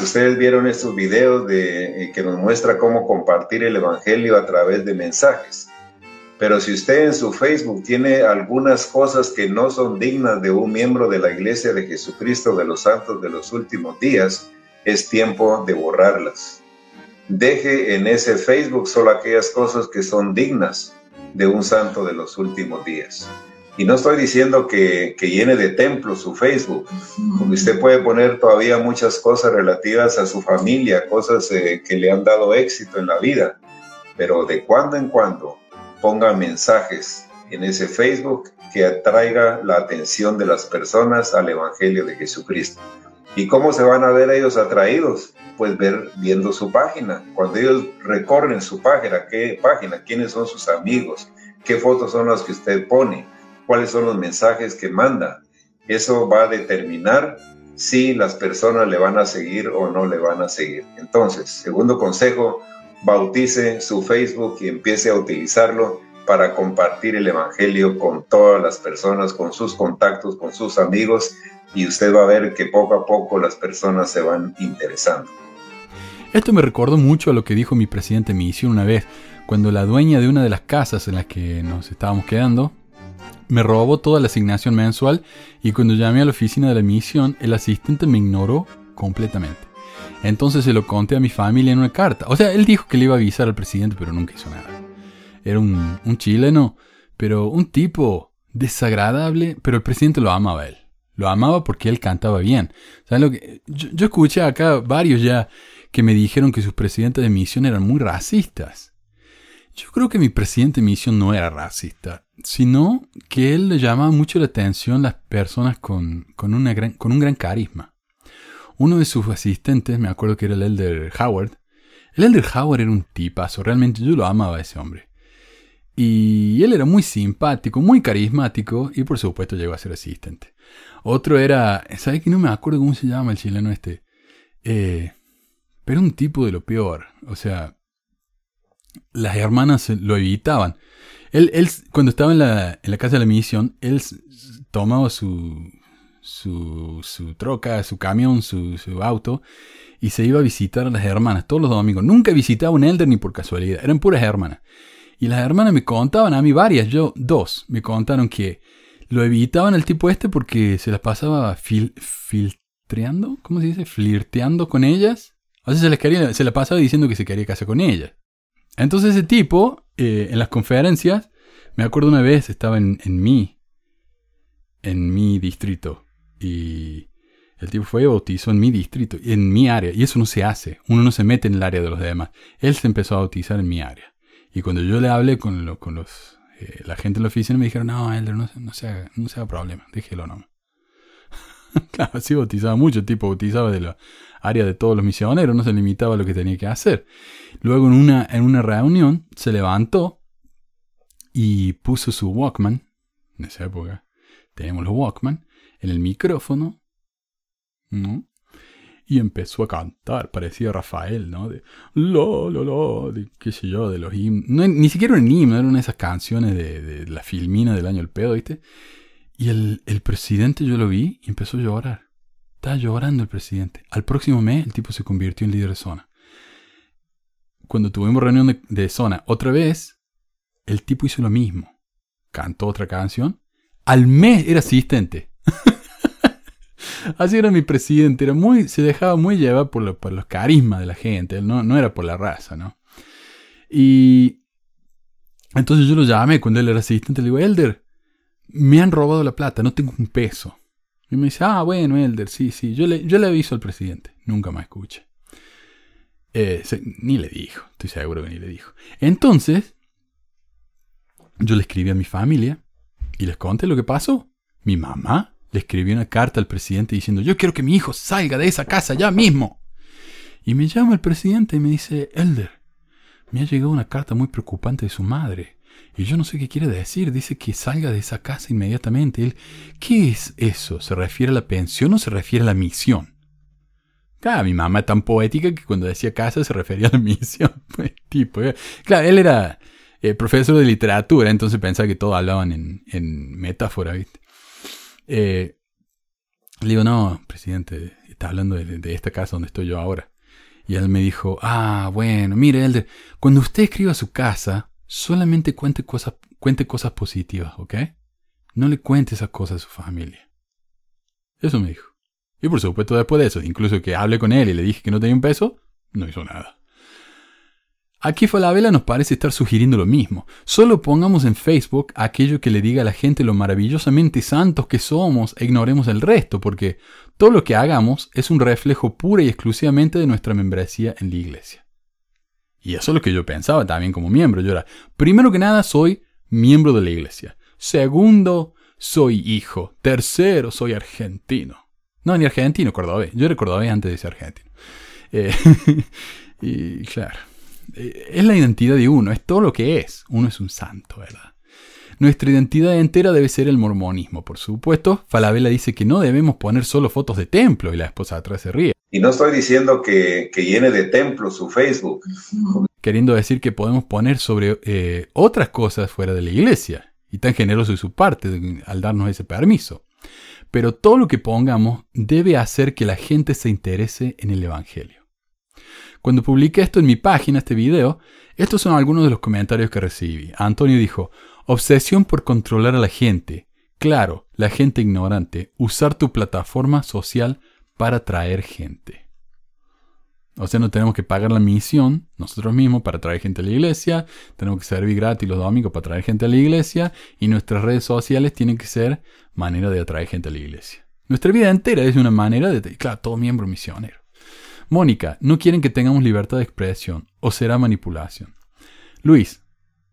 Ustedes vieron estos videos de, eh, que nos muestra cómo compartir el Evangelio a través de mensajes. Pero si usted en su Facebook tiene algunas cosas que no son dignas de un miembro de la Iglesia de Jesucristo de los Santos de los últimos días, es tiempo de borrarlas. Deje en ese Facebook solo aquellas cosas que son dignas de un santo de los últimos días. Y no estoy diciendo que, llene de templos su Facebook, usted puede poner todavía muchas cosas relativas a su familia, cosas eh, que le han dado éxito en la vida, pero de cuando en cuando ponga mensajes en ese Facebook que atraiga la atención de las personas al Evangelio de Jesucristo. ¿Y cómo se van a ver ellos atraídos? Pues ver, viendo su página. Cuando ellos recorren su página, ¿qué página? ¿Quiénes son sus amigos? ¿Qué fotos son las que usted pone? ¿Cuáles son los mensajes que manda? Eso va a determinar si las personas le van a seguir o no le van a seguir. Entonces, segundo consejo, bautice su Facebook y empiece a utilizarlo para compartir el Evangelio con todas las personas, con sus contactos, con sus amigos y usted va a ver que poco a poco las personas se van interesando. Esto me recordó mucho a lo que dijo mi presidente de misión una vez, cuando la dueña de una de las casas en las que nos estábamos quedando me robó toda la asignación mensual y cuando llamé a la oficina de la misión, el asistente me ignoró completamente. Entonces se lo conté a mi familia en una carta. O sea, él dijo que le iba a avisar al presidente, pero nunca hizo nada. Era un, un chileno, pero un tipo desagradable, pero el presidente lo amaba a él. Lo amaba porque él cantaba bien. que? Yo, escuché acá varios ya que me dijeron que sus presidentes de misión eran muy racistas. Yo creo que mi presidente de misión no era racista, sino que él le llamaba mucho la atención las personas con, con, con un gran carisma. Uno de sus asistentes, me acuerdo que era el Elder Howard. El Elder Howard era un tipazo, realmente yo lo amaba a ese hombre. Y él era muy simpático, muy carismático y por supuesto llegó a ser asistente. Otro era, ¿sabes que no me acuerdo cómo se llama el chileno este? Eh, pero un tipo de lo peor. O sea, las hermanas lo evitaban. Él, él cuando estaba en la, en la casa de la misión, él tomaba su, su, su troca, su camión, su, su, auto y se iba a visitar a las hermanas todos los domingos. Nunca visitaba un elder ni por casualidad, eran puras hermanas. Y las hermanas me contaban a mí varias, yo dos, me contaron que lo evitaban el tipo este porque se las pasaba filtreando, ¿cómo se dice? Flirteando con ellas. O se, les quería, se la pasaba diciendo que se quería casar con ellas. Entonces ese tipo, eh, en las conferencias, me acuerdo una vez, estaba en, mi, en mi distrito. Y el tipo fue y bautizó en mi distrito, en mi área. Y eso no se hace. Uno no se mete en el área de los demás. Él se empezó a bautizar en mi área. Y cuando yo le hablé con los eh, la gente en la oficina me dijeron, no, Elder, no, no, se, haga, no se haga problema, déjelo nomás. claro, así bautizaba mucho, tipo bautizaba de la área de todos los misioneros, no se limitaba a lo que tenía que hacer. Luego en una, en una reunión se levantó y puso su Walkman, en esa época tenemos los Walkman, en el micrófono, ¿no? Y empezó a cantar, parecía Rafael, ¿no? De lo, lo, lo, de qué sé yo, de los himnos. ni siquiera un himno, eran esas canciones de, la filmina del año El Pedo, ¿viste? Y el, presidente yo lo vi y empezó a llorar. Estaba llorando el presidente. Al próximo mes el tipo se convirtió en líder de zona. Cuando tuvimos reunión de, de zona otra vez, el tipo hizo lo mismo. cantó otra canción. Al mes era asistente. Así era mi presidente, era muy, se dejaba muy llevar por, los carismas de la gente, no, no era por la raza, ¿no? Y entonces yo lo llamé cuando él era asistente, le digo, Elder, me han robado la plata, no tengo un peso. Y me dice, ah, bueno, Elder, sí, sí, yo le, yo le aviso al presidente, nunca más escucha. Eh, ni le dijo, estoy seguro que ni le dijo. Entonces, yo le escribí a mi familia y les conté lo que pasó. Mi mamá le escribió una carta al presidente diciendo, yo quiero que mi hijo salga de esa casa ya mismo. Y me llama el presidente y me dice, Elder, me ha llegado una carta muy preocupante de su madre. Y yo no sé qué quiere decir. Dice que salga de esa casa inmediatamente. Él, ¿qué es eso? ¿Se refiere a la pensión o se refiere a la misión? Claro, mi mamá es tan poética que cuando decía casa se refería a la misión. Pues, tipo, eh. claro, él era eh, profesor de literatura, entonces pensaba que todos hablaban en, en metáfora, ¿viste? Eh, le digo, no, presidente, está hablando de, esta casa donde estoy yo ahora. Y él me dijo, ah, bueno, mire, cuando usted escriba su casa, solamente cuente cosas, cuente cosas positivas, ¿ok? No le cuente esas cosas a su familia. Eso me dijo. Y por supuesto, después de eso, incluso que hable con él y le dije que no tenía un peso, no hizo nada. Aquí Falabella nos parece estar sugiriendo lo mismo. Solo pongamos en Facebook aquello que le diga a la gente lo maravillosamente santos que somos e ignoremos el resto, porque todo lo que hagamos es un reflejo pura y exclusivamente de nuestra membresía en la iglesia. Y eso es lo que yo pensaba también como miembro. Yo era, primero que nada, soy miembro de la iglesia. Segundo, soy hijo. Tercero, soy argentino. No, ni argentino, cordobés. Yo era cordobés antes de ser argentino. Eh, y claro, es la identidad de uno, es todo lo que es. Uno es un santo, ¿verdad? Nuestra identidad entera debe ser el mormonismo, por supuesto. Falabella dice que no debemos poner solo fotos de templo y la esposa atrás se ríe. Y no estoy diciendo que, llene de templos su Facebook. Queriendo decir que podemos poner sobre eh, otras cosas fuera de la iglesia. Y tan generoso de su parte al darnos ese permiso. Pero todo lo que pongamos debe hacer que la gente se interese en el Evangelio. Cuando publiqué esto en mi página, este video, estos son algunos de los comentarios que recibí. Antonio dijo, obsesión por controlar a la gente. Claro, la gente ignorante. Usar tu plataforma social para atraer gente. O sea, no tenemos que pagar la misión nosotros mismos para traer gente a la iglesia, tenemos que servir gratis los domingos para traer gente a la iglesia y nuestras redes sociales tienen que ser manera de atraer gente a la iglesia. Nuestra vida entera es una manera de, claro, todo miembro misionero. Mónica, no quieren que tengamos libertad de expresión o será manipulación. Luis,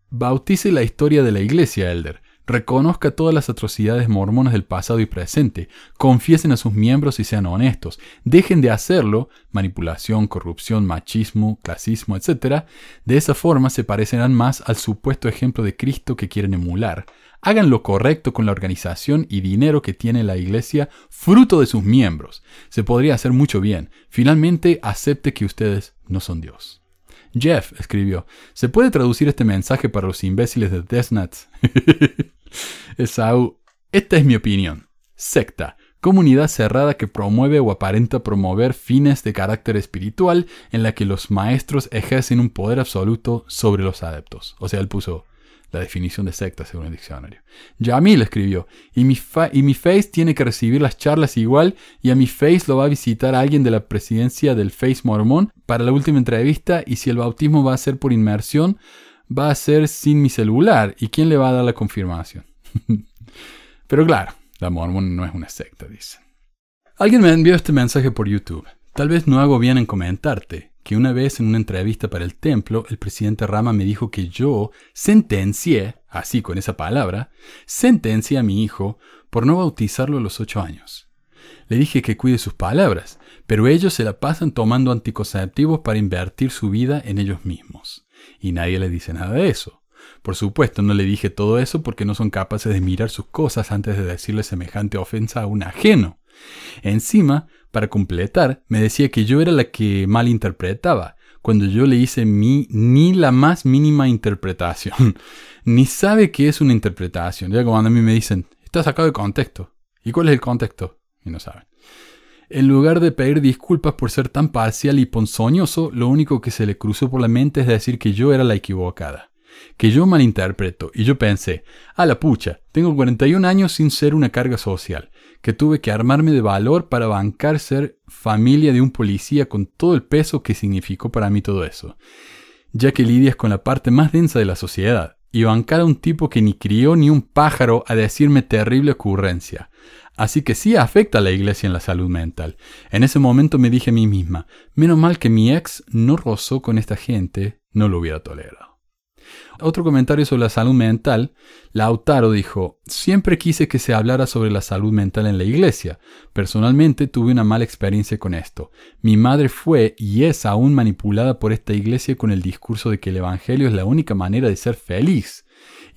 bautice la historia de la iglesia, Elder. Reconozca todas las atrocidades mormonas del pasado y presente, confiesen a sus miembros y sean honestos, dejen de hacerlo, manipulación, corrupción, machismo, clasismo, etc. De esa forma se parecerán más al supuesto ejemplo de Cristo que quieren emular. Hagan lo correcto con la organización y dinero que tiene la iglesia, fruto de sus miembros. Se podría hacer mucho bien. Finalmente, acepte que ustedes no son Dios. Jeff escribió, ¿se puede traducir este mensaje para los imbéciles de Death Nuts? Esaú, esta es mi opinión. Secta, comunidad cerrada que promueve o aparenta promover fines de carácter espiritual en la que los maestros ejercen un poder absoluto sobre los adeptos. O sea, él puso la definición de secta según el diccionario. Yamil escribió, y mi, y mi Face tiene que recibir las charlas igual y a mi Face lo va a visitar alguien de la presidencia del Face Mormón para la última entrevista y si el bautismo va a ser por inmersión, va a ser sin mi celular. ¿Y quién le va a dar la confirmación? Pero claro, la mormón no es una secta, dice. Alguien me envió este mensaje por YouTube. Tal vez no hago bien en comentarte que una vez en una entrevista para el templo, el presidente Rama me dijo que yo sentencié, así con esa palabra, sentencié a mi hijo por no bautizarlo a los ocho años. Le dije que cuide sus palabras, pero ellos se la pasan tomando anticonceptivos para invertir su vida en ellos mismos y nadie le dice nada de eso. Por supuesto, no le dije todo eso porque no son capaces de mirar sus cosas antes de decirle semejante ofensa a un ajeno. Encima, para completar, me decía que yo era la que malinterpretaba, cuando yo le hice mi, ni la más mínima interpretación. ni sabe qué es una interpretación. Ya cuando a mí me dicen, está sacado de contexto. ¿Y cuál es el contexto? Y no saben. En lugar de pedir disculpas por ser tan parcial y ponzoñoso, lo único que se le cruzó por la mente es decir que yo era la equivocada. que yo malinterpreto y yo pensé, a la pucha, tengo 41 años sin ser una carga social, que tuve que armarme de valor para bancar ser familia de un policía con todo el peso que significó para mí todo eso, ya que lidias con la parte más densa de la sociedad, y bancar a un tipo que ni crió ni un pájaro a decirme terrible ocurrencia. Así que sí afecta a la iglesia en la salud mental. En ese momento me dije a mí misma, menos mal que mi ex no rozó con esta gente, no lo hubiera tolerado. Otro comentario sobre la salud mental, Lautaro dijo, siempre quise que se hablara sobre la salud mental en la iglesia. Personalmente tuve una mala experiencia con esto. Mi madre fue y es aún manipulada por esta iglesia con el discurso de que el Evangelio es la única manera de ser feliz.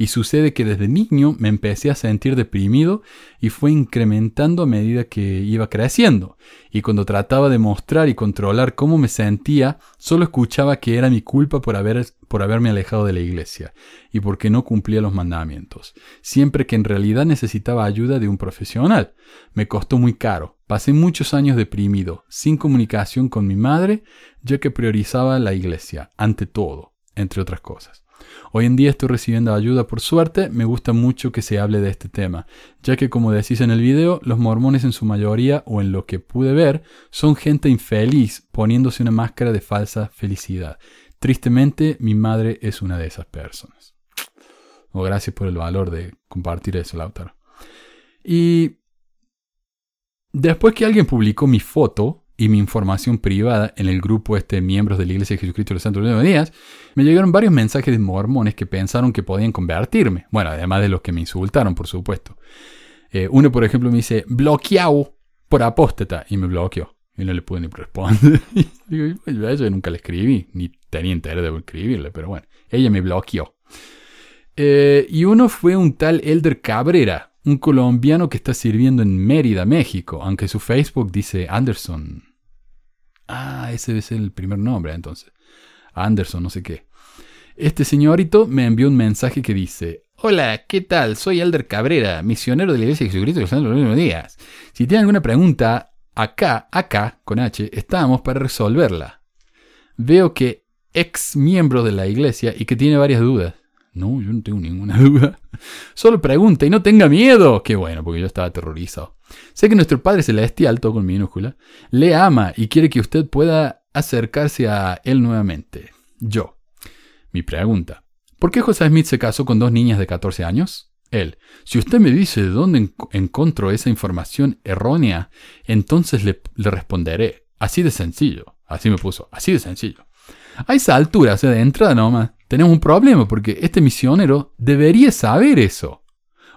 Y sucede que desde niño me empecé a sentir deprimido y fue incrementando a medida que iba creciendo. Y cuando trataba de mostrar y controlar cómo me sentía, solo escuchaba que era mi culpa por, haber, por haberme alejado de la iglesia y porque no cumplía los mandamientos, siempre que en realidad necesitaba ayuda de un profesional. Me costó muy caro. Pasé muchos años deprimido, sin comunicación con mi madre, ya que priorizaba la iglesia, ante todo, entre otras cosas. Hoy en día estoy recibiendo ayuda por suerte, me gusta mucho que se hable de este tema, ya que como decís en el video, los mormones en su mayoría, o en lo que pude ver, son gente infeliz poniéndose una máscara de falsa felicidad. Tristemente, mi madre es una de esas personas. Gracias por el valor de compartir eso, Lautaro. Y después que alguien publicó mi foto, y mi información privada en el grupo este miembros de la Iglesia de Jesucristo de los Santos de los Días, me llegaron varios mensajes de mormones que pensaron que podían convertirme. Bueno, además de los que me insultaron, por supuesto. Eh, uno, por ejemplo, me dice, bloqueado por apóstata, y me bloqueó. Y no le pude ni responder. yo nunca le escribí, ni tenía interés de escribirle, pero bueno, ella me bloqueó. Eh, y uno fue un tal Elder Cabrera, un colombiano que está sirviendo en Mérida, México, aunque su Facebook dice Anderson. Ah, ese ser el primer nombre entonces. Anderson, no sé qué. Este señorito me envió un mensaje que dice, Hola, ¿qué tal? Soy Alder Cabrera, misionero de la Iglesia de Jesucristo de los Santos de los Días. Si tienen alguna pregunta, acá, acá, con H, estamos para resolverla. Veo que ex miembro de la iglesia y que tiene varias dudas. No, yo no tengo ninguna duda. Solo pregunta y no tenga miedo. Qué bueno, porque yo estaba aterrorizado. Sé que nuestro Padre Celestial, todo con minúscula, le ama y quiere que usted pueda acercarse a Él nuevamente. Yo. Mi pregunta. ¿Por qué José Smith se casó con dos niñas de 14 años? Él. Si usted me dice de dónde encontró esa información errónea, entonces le, le, responderé. Así de sencillo. Así me puso. Así de sencillo. A esa altura, o sea, de entrada nomás, tenemos un problema porque este misionero debería saber eso.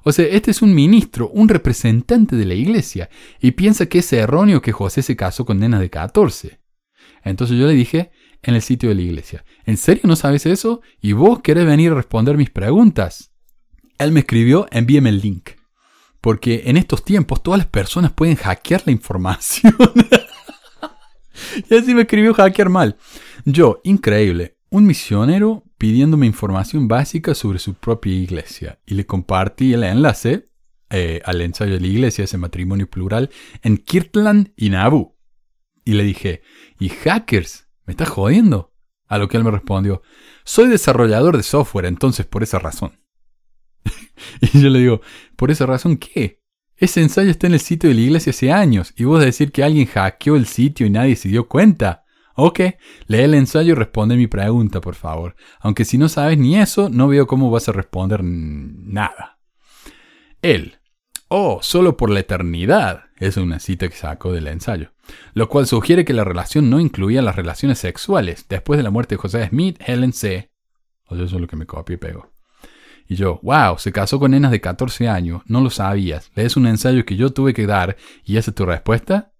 O sea, este es un ministro, un representante de la iglesia, y piensa que es erróneo que José se casó con nenas de 14. Entonces yo le dije, en el sitio de la iglesia, ¿en serio no sabes eso? ¿Y vos querés venir a responder mis preguntas? Él me escribió, envíeme el link. Porque en estos tiempos todas las personas pueden hackear la información. y así me escribió hackear mal. Yo, increíble, un misionero pidiéndome información básica sobre su propia iglesia y le compartí el enlace eh, al ensayo de la iglesia, ese matrimonio plural, en Kirtland y Nabu. Y le dije, ¿y hackers? ¿Me estás jodiendo? A lo que él me respondió, soy desarrollador de software, entonces por esa razón. y yo le digo, ¿por esa razón qué? Ese ensayo está en el sitio de la iglesia hace años y vos decir que alguien hackeó el sitio y nadie se dio cuenta. Ok, lee el ensayo y responde mi pregunta, por favor. Aunque si no sabes ni eso, no veo cómo vas a responder nada. Él. Oh, solo por la eternidad. Es una cita que sacó del ensayo. Lo cual sugiere que la relación no incluía las relaciones sexuales. Después de la muerte de José Smith, Helen C. O eso es lo que me copio y pego. Y yo, wow, se casó con nenas de 14 años, no lo sabías. Lees un ensayo que yo tuve que dar y esa es tu respuesta.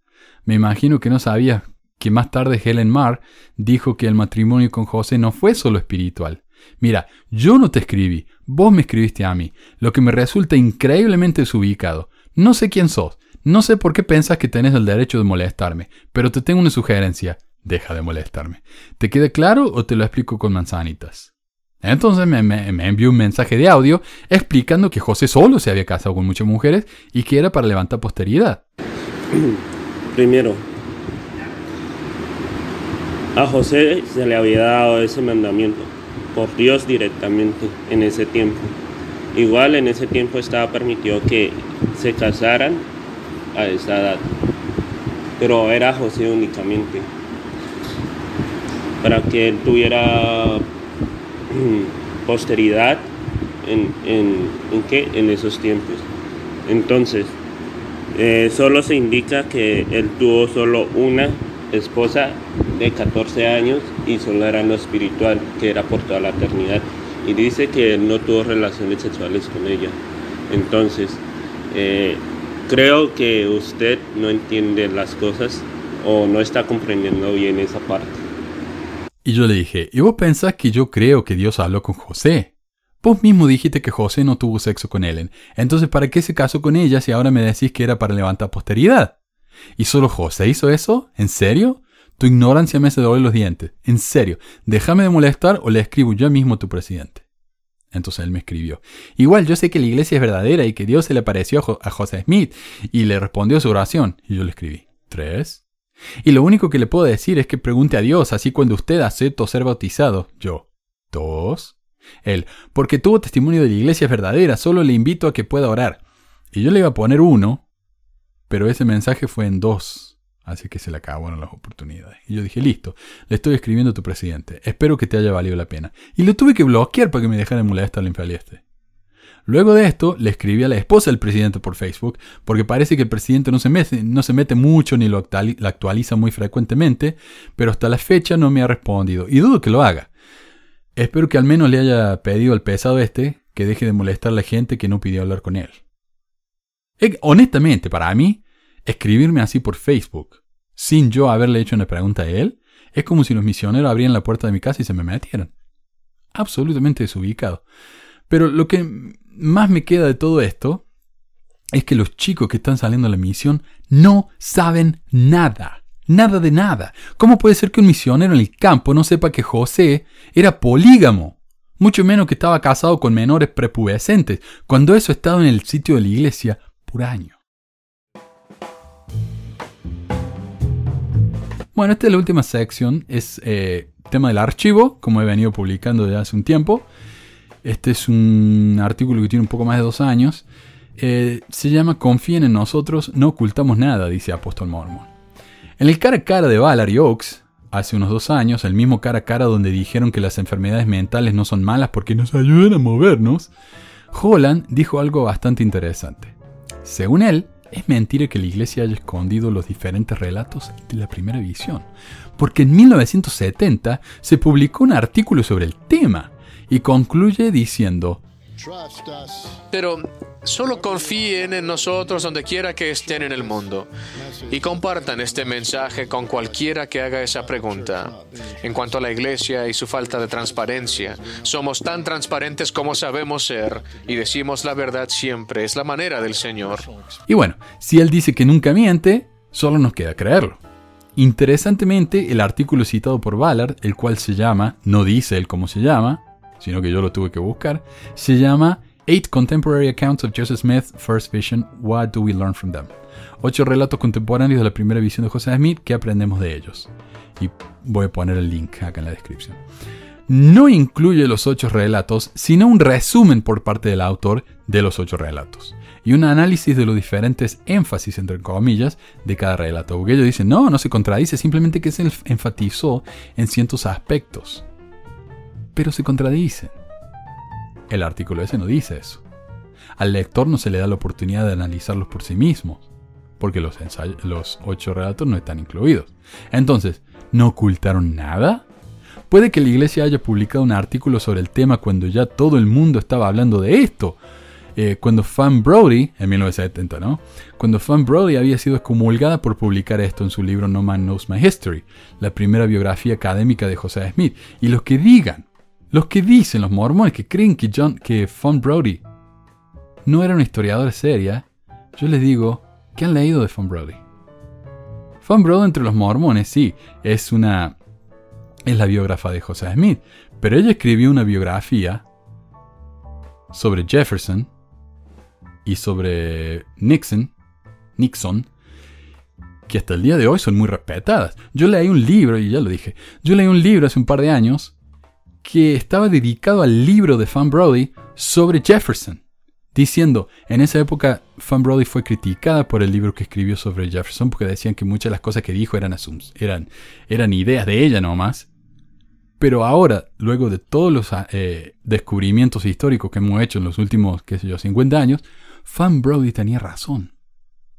Me imagino que no sabías que más tarde Helen Marr dijo que el matrimonio con José no fue solo espiritual. Mira, yo no te escribí, vos me escribiste a mí, lo que me resulta increíblemente desubicado. No sé quién sos, no sé por qué pensas que tenés el derecho de molestarme, pero te tengo una sugerencia. Deja de molestarme. ¿Te queda claro o te lo explico con manzanitas? Entonces me, envió un mensaje de audio explicando que José solo se había casado con muchas mujeres y que era para levantar posteridad. Primero, a José se le había dado ese mandamiento. por Dios directamente en ese tiempo. Igual en ese tiempo estaba permitido que se casaran a esa edad, pero era José únicamente, para que él tuviera posteridad en, en, en, qué? en esos tiempos. Entonces, eh, solo se indica que él tuvo solo una esposa de 14 años y solo era lo espiritual, que era por toda la eternidad. Y dice que él no tuvo relaciones sexuales con ella. Entonces, eh, creo que usted no entiende las cosas o no está comprendiendo bien esa parte. Y yo le dije, ¿y vos pensás que yo creo que Dios habló con José? Vos mismo dijiste que José no tuvo sexo con Ellen. Entonces, ¿para qué se casó con ella si ahora me decís que era para levantar posteridad? ¿Y solo José hizo eso? ¿En serio? Tu ignorancia me hace doler los dientes. En serio, déjame de molestar o le escribo yo mismo a tu presidente. Entonces él me escribió. Igual yo sé que la iglesia es verdadera y que Dios se le apareció a José Smith y le respondió su oración. Y yo le escribí. ¿Tres? Y lo único que le puedo decir es que pregunte a Dios, así cuando usted aceptó ser bautizado. Yo. ¿Dos? Él. Porque tuvo testimonio de la iglesia es verdadera, solo le invito a que pueda orar. Y yo le iba a poner uno, pero ese mensaje fue en dos. Así que se le acabaron las oportunidades. Y yo dije, listo, le estoy escribiendo a tu presidente. Espero que te haya valido la pena. Y lo tuve que bloquear para que me dejara molestar el este. Luego de esto, le escribí a la esposa del presidente por Facebook, porque parece que el presidente no se mete, no se mete mucho ni lo actualiza muy frecuentemente, pero hasta la fecha no me ha respondido, y dudo que lo haga. Espero que al menos le haya pedido al pesado este que deje de molestar a la gente que no pidió hablar con él. Honestamente, para mí, Escribirme así por Facebook, sin yo haberle hecho una pregunta a él, es como si los misioneros abrieran la puerta de mi casa y se me metieran. Absolutamente desubicado. Pero lo que más me queda de todo esto es que los chicos que están saliendo a la misión no saben nada. Nada de nada. ¿Cómo puede ser que un misionero en el campo no sepa que José era polígamo? Mucho menos que estaba casado con menores prepubescentes, cuando eso ha estado en el sitio de la iglesia por años. Bueno, esta es la última sección, es eh, tema del archivo, como he venido publicando desde hace un tiempo. Este es un artículo que tiene un poco más de dos años. Eh, se llama Confíen en nosotros, no ocultamos nada, dice Apóstol Mormon. En el cara a cara de Ballard y Oaks, hace unos dos años, el mismo cara a cara donde dijeron que las enfermedades mentales no son malas porque nos ayudan a movernos, Holland dijo algo bastante interesante. Según él, es mentira que la iglesia haya escondido los diferentes relatos de la primera visión, porque en 1970 se publicó un artículo sobre el tema y concluye diciendo, pero solo confíen en nosotros donde quiera que estén en el mundo y compartan este mensaje con cualquiera que haga esa pregunta. En cuanto a la iglesia y su falta de transparencia, somos tan transparentes como sabemos ser y decimos la verdad siempre. Es la manera del Señor. Y bueno, si Él dice que nunca miente, solo nos queda creerlo. Interesantemente, el artículo citado por Ballard, el cual se llama, no dice él cómo se llama, sino que yo lo tuve que buscar, se llama Eight Contemporary Accounts of Joseph Smith's First Vision, What Do We Learn From Them? Ocho relatos contemporáneos de la primera visión de Joseph Smith, ¿qué aprendemos de ellos? Y voy a poner el link acá en la descripción. No incluye los ocho relatos, sino un resumen por parte del autor de los ocho relatos. Y un análisis de los diferentes énfasis, entre comillas, de cada relato. Porque ellos dicen, no, no se contradice, simplemente que se enfatizó en ciertos aspectos pero se contradicen. El artículo ese no dice eso. Al lector no se le da la oportunidad de analizarlos por sí mismo, porque los, ocho relatos no están incluidos. Entonces, ¿no ocultaron nada? Puede que la iglesia haya publicado un artículo sobre el tema cuando ya todo el mundo estaba hablando de esto. Eh, cuando Fan Brody, en 1970, ¿no? Cuando Fan Brody había sido excomulgada por publicar esto en su libro No Man Knows My History, la primera biografía académica de José Smith. Y los que digan los que dicen los mormones que creen que John, que Von Brody no era una historiadora seria, yo les digo, ¿qué han leído de Von Brody? Von Brody entre los mormones, sí, es una es la biógrafa de José Smith, pero ella escribió una biografía sobre Jefferson y sobre Nixon, Nixon, que hasta el día de hoy son muy respetadas. Yo leí un libro, y ya lo dije, yo leí un libro hace un par de años que estaba dedicado al libro de Fan Brody sobre Jefferson, diciendo, en esa época Fan Brody fue criticada por el libro que escribió sobre Jefferson porque decían que muchas de las cosas que dijo eran, eran, eran ideas de ella nomás. Pero ahora, luego de todos los eh, descubrimientos históricos que hemos hecho en los últimos, qué sé yo, 50 años, Fan Brody tenía razón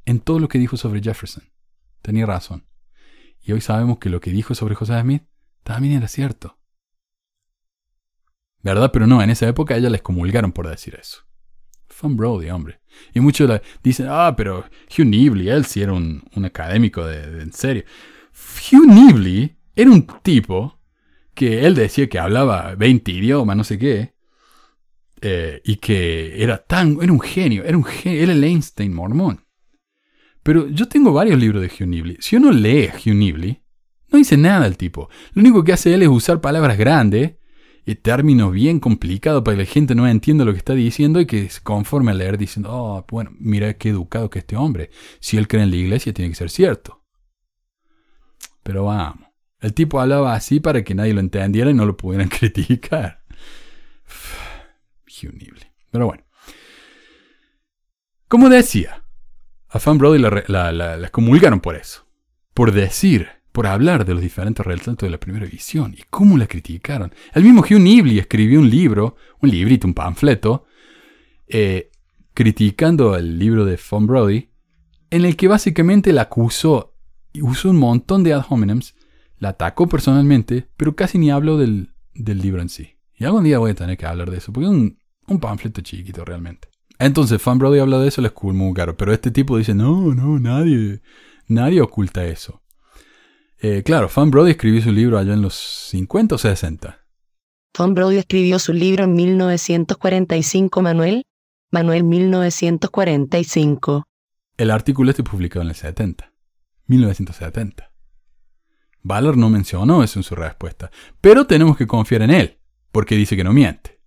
en todo lo que dijo sobre Jefferson. Tenía razón. Y hoy sabemos que lo que dijo sobre José Smith también era cierto. ¿Verdad? Pero no, en esa época ella les comulgaron por decir eso. Fan Brody, hombre. Y muchos dicen, ah, pero Hugh Nibley, él sí era un, académico de, en serio. Hugh Nibley era un tipo que él decía que hablaba 20 idiomas, no sé qué, eh, y que era tan, era un genio, era un genio, era el Einstein mormón. Pero yo tengo varios libros de Hugh Nibley. Si uno lee Hugh Nibley, no dice nada el tipo. Lo único que hace él es usar palabras grandes y términos bien complicados para que la gente no entienda lo que está diciendo y que se conforme a leer diciendo, oh, bueno, mira qué educado que este hombre. Si él cree en la iglesia, tiene que ser cierto. Pero vamos. El tipo hablaba así para que nadie lo entendiera y no lo pudieran criticar. Nibley. Pero bueno. Como decía, a Fan Brody la, la, comulgaron por eso. Por decir, por hablar de los diferentes relatos de la primera visión. Y cómo la criticaron. El mismo Hugh Nibley escribió un libro, un librito, un panfleto, eh, criticando el libro de Fan Brody, en el que básicamente la acusó y usó un montón de ad hominems, la atacó personalmente, pero casi ni habló del, del libro en sí. Y algún día voy a tener que hablar de eso, porque es un, un panfleto chiquito realmente. Entonces, Fan Brody habla de eso, le es muy caro. Pero este tipo dice, no, no, nadie, nadie oculta eso. Eh, claro, Fan Brody escribió su libro allá en los 50 o 60. Fan Brody escribió su libro en 1945, Manuel. Manuel 1945. El artículo este publicado en el 70. 1970. Ballard no mencionó eso en su respuesta, pero tenemos que confiar en él, porque dice que no miente.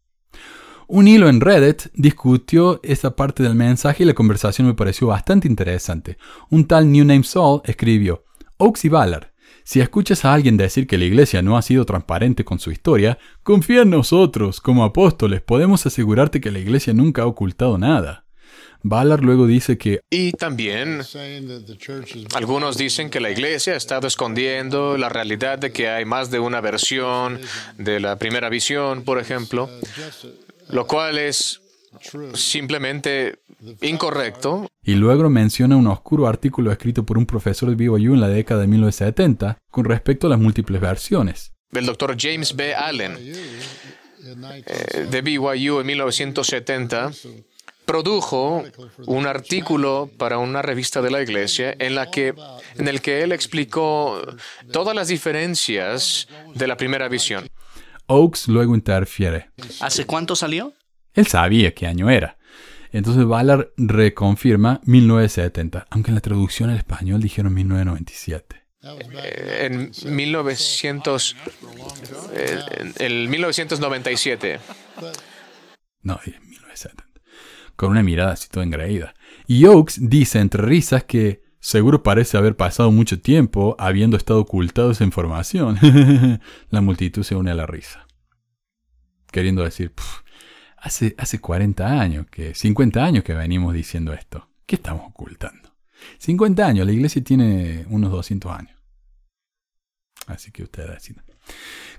Un hilo en Reddit discutió esa parte del mensaje y la conversación me pareció bastante interesante. Un tal New Name Saul escribió, Oaks y Ballard, si escuchas a alguien decir que la iglesia no ha sido transparente con su historia, confía en nosotros, como apóstoles, podemos asegurarte que la iglesia nunca ha ocultado nada. Ballard luego dice que... Y también algunos dicen que la iglesia ha estado escondiendo la realidad de que hay más de una versión de la primera visión, por ejemplo lo cual es simplemente incorrecto. Y luego menciona un oscuro artículo escrito por un profesor de BYU en la década de 1970 con respecto a las múltiples versiones. El doctor James B. Allen eh, de BYU en 1970 produjo un artículo para una revista de la iglesia en, la que, en el que él explicó todas las diferencias de la primera visión. Oaks luego interfiere. ¿Hace cuánto salió? Él sabía qué año era. Entonces Ballard reconfirma 1970, aunque en la traducción al español dijeron 1997. Eh, en 1900, eh, el 1997. No, 1970. Con una mirada así toda engreída. Y Oaks dice entre risas que Seguro parece haber pasado mucho tiempo habiendo estado ocultado esa información. la multitud se une a la risa. Queriendo decir, hace, hace 40 años, que 50 años que venimos diciendo esto. ¿Qué estamos ocultando? 50 años, la iglesia tiene unos 200 años. Así que ustedes deciden.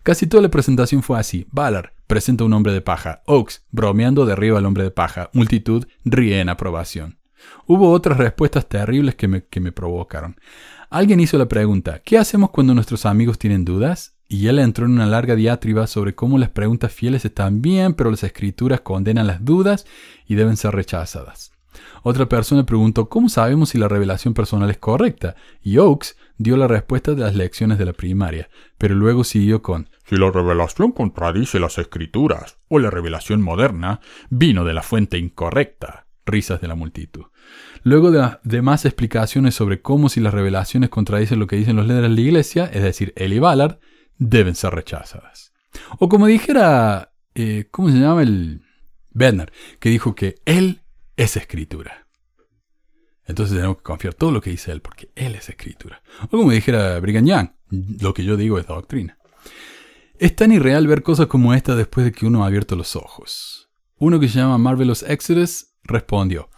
Casi toda la presentación fue así. Ballard presenta un hombre de paja. Oaks bromeando derriba al hombre de paja. Multitud ríe en aprobación. Hubo otras respuestas terribles que me, que me provocaron. Alguien hizo la pregunta, ¿qué hacemos cuando nuestros amigos tienen dudas? Y él entró en una larga diatriba sobre cómo las preguntas fieles están bien, pero las escrituras condenan las dudas y deben ser rechazadas. Otra persona preguntó cómo sabemos si la revelación personal es correcta, y Oakes dio la respuesta de las lecciones de la primaria, pero luego siguió con si la revelación contradice las escrituras, o la revelación moderna, vino de la fuente incorrecta risas de la multitud. Luego de, más explicaciones sobre cómo si las revelaciones contradicen lo que dicen los líderes de la iglesia, es decir, y Ballard, deben ser rechazadas. O como dijera, eh, ¿cómo se llama el Werner? Que dijo que él es escritura. Entonces tenemos que confiar todo lo que dice él, porque él es escritura. O como dijera Brigham Young, lo que yo digo es doctrina. Es tan irreal ver cosas como esta después de que uno ha abierto los ojos. Uno que se llama Marvelous Exodus respondió,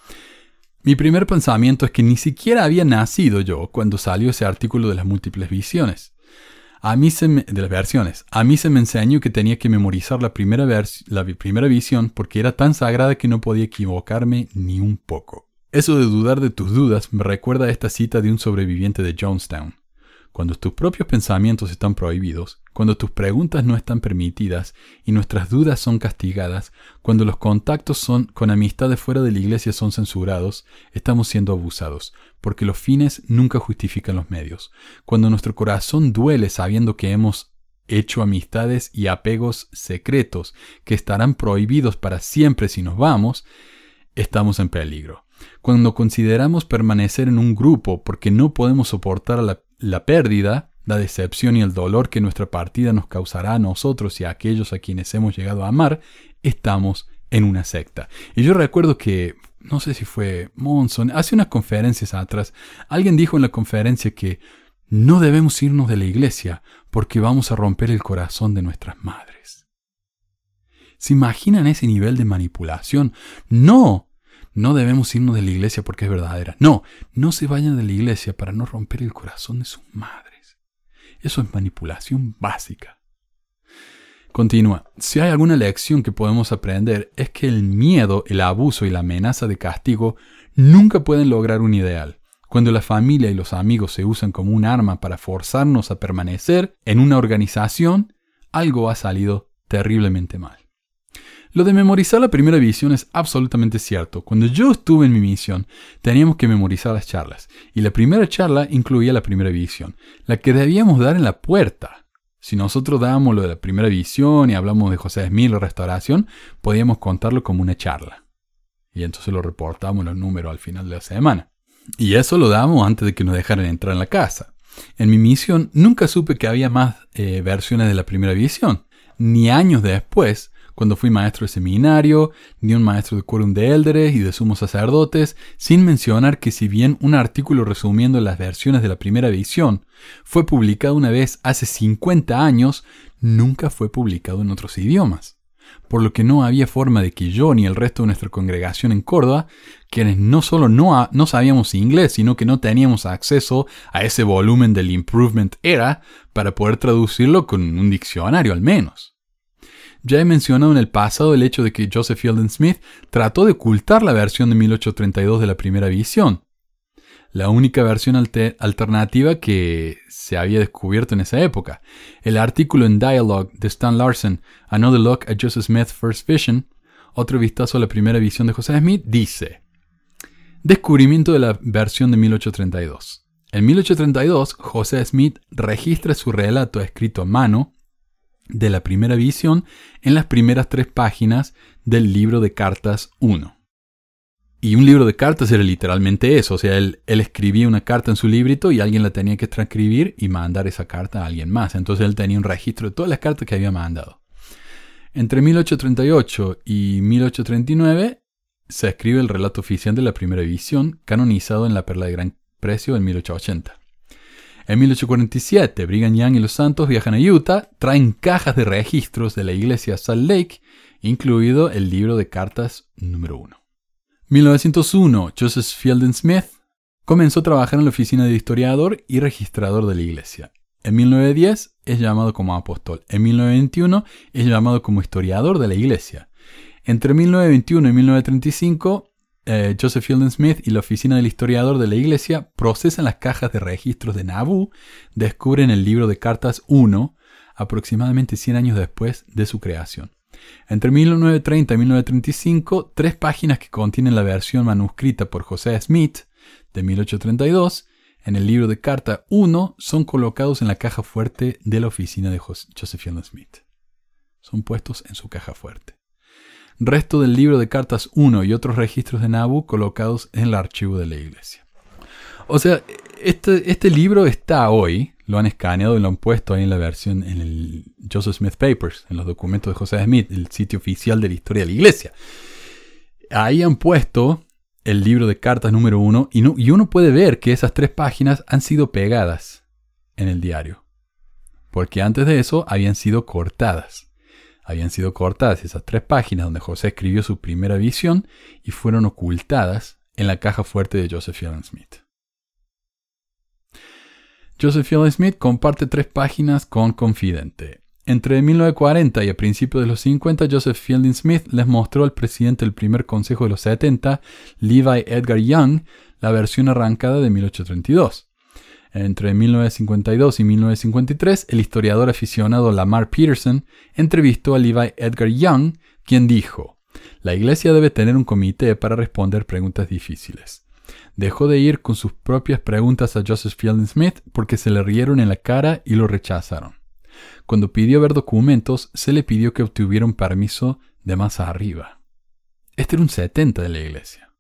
mi primer pensamiento es que ni siquiera había nacido yo cuando salió ese artículo de las múltiples visiones. A mí se me, de las versiones. A mí se me enseñó que tenía que memorizar la primera, la primera visión porque era tan sagrada que no podía equivocarme ni un poco. Eso de dudar de tus dudas me recuerda a esta cita de un sobreviviente de Jonestown. Cuando tus propios pensamientos están prohibidos, cuando tus preguntas no están permitidas y nuestras dudas son castigadas, cuando los contactos son con amistades fuera de la iglesia son censurados, estamos siendo abusados, porque los fines nunca justifican los medios. Cuando nuestro corazón duele sabiendo que hemos hecho amistades y apegos secretos que estarán prohibidos para siempre si nos vamos, estamos en peligro. Cuando consideramos permanecer en un grupo porque no podemos soportar la la pérdida, la decepción y el dolor que nuestra partida nos causará a nosotros y a aquellos a quienes hemos llegado a amar, estamos en una secta. Y yo recuerdo que, no sé si fue Monson, hace unas conferencias atrás, alguien dijo en la conferencia que no debemos irnos de la iglesia porque vamos a romper el corazón de nuestras madres. ¿Se imaginan ese nivel de manipulación? No, no debemos irnos de la iglesia porque es verdadera. No, no se vayan de la iglesia para no romper el corazón de sus madres. Eso es manipulación básica. Continúa. Si hay alguna lección que podemos aprender es que el miedo, el abuso y la amenaza de castigo nunca pueden lograr un ideal. Cuando la familia y los amigos se usan como un arma para forzarnos a permanecer en una organización, algo ha salido terriblemente mal. Lo de memorizar la primera visión es absolutamente cierto. Cuando yo estuve en mi misión, teníamos que memorizar las charlas, y la primera charla incluía la primera visión, la que debíamos dar en la puerta. Si nosotros dábamos lo de la primera visión y hablamos de José Smith, la restauración, podíamos contarlo como una charla. Y entonces lo reportamos los números al final de la semana. Y eso lo damos antes de que nos dejaran entrar en la casa. En mi misión nunca supe que había más eh, versiones de la primera visión. Ni años después cuando fui maestro de seminario, ni un maestro de quórum de élderes y de sumos sacerdotes, sin mencionar que si bien un artículo resumiendo las versiones de la primera edición fue publicado una vez hace 50 años, nunca fue publicado en otros idiomas. Por lo que no había forma de que yo ni el resto de nuestra congregación en Córdoba, quienes no solo no, no sabíamos inglés, sino que no teníamos acceso a ese volumen del Improvement Era para poder traducirlo con un diccionario al menos. Ya he mencionado en el pasado el hecho de que Joseph Fielding Smith trató de ocultar la versión de 1832 de la primera visión, la única versión alternativa que se había descubierto en esa época. El artículo en Dialogue de Stan Larsen, Another Look at Joseph Smith's First Vision, otro vistazo a la primera visión de José Smith, dice, Descubrimiento de la versión de 1832. En 1832, José Smith registra su relato escrito a mano de la primera visión en las primeras tres páginas del libro de cartas 1. Y un libro de cartas era literalmente eso, o sea, él, escribía una carta en su librito y alguien la tenía que transcribir y mandar esa carta a alguien más. Entonces él tenía un registro de todas las cartas que había mandado. Entre 1838 y 1839 se escribe el relato oficial de la primera visión, canonizado en la Perla de Gran Precio en 1880. En 1847, Brigham Young y los Santos viajan a Utah, traen cajas de registros de la iglesia Salt Lake, incluido el libro de cartas número 1. 1901, Joseph Fielding Smith comenzó a trabajar en la oficina de historiador y registrador de la iglesia. En 1910 es llamado como apóstol. En 1921 es llamado como historiador de la iglesia. Entre 1921 y 1935 eh, Joseph Fielding Smith y la oficina del historiador de la iglesia procesan las cajas de registros de Nabu, descubren el libro de cartas 1, aproximadamente 100 años después de su creación. Entre 1930 y 1935, tres páginas que contienen la versión manuscrita por José Smith de 1832 en el libro de carta 1 son colocados en la caja fuerte de la oficina de Joseph Fielding Smith. Son puestos en su caja fuerte resto del libro de cartas 1 y otros registros de Nabu colocados en el archivo de la iglesia. O sea, este, este libro está hoy, lo han escaneado y lo han puesto ahí en la versión, en el Joseph Smith Papers, en los documentos de José Smith, el sitio oficial de la historia de la iglesia. Ahí han puesto el libro de cartas número 1 y, y uno puede ver que esas tres páginas han sido pegadas en el diario. porque antes de eso habían sido cortadas. Habían sido cortadas esas tres páginas donde José escribió su primera visión y fueron ocultadas en la caja fuerte de Joseph Fielding Smith. Joseph Fielding Smith comparte tres páginas con Confidente. Entre 1940 y a principios de los 50, Joseph Fielding Smith les mostró al presidente del primer consejo de los 70, Levi Edgar Young, la versión arrancada de 1832. Entre 1952 y 1953, el historiador aficionado Lamar Peterson entrevistó a Levi Edgar Young, quien dijo, la iglesia debe tener un comité para responder preguntas difíciles. Dejó de ir con sus propias preguntas a Joseph Fielding Smith porque se le rieron en la cara y lo rechazaron. Cuando pidió ver documentos, se le pidió que obtuviera un permiso de más arriba. Este era un 70 de la iglesia.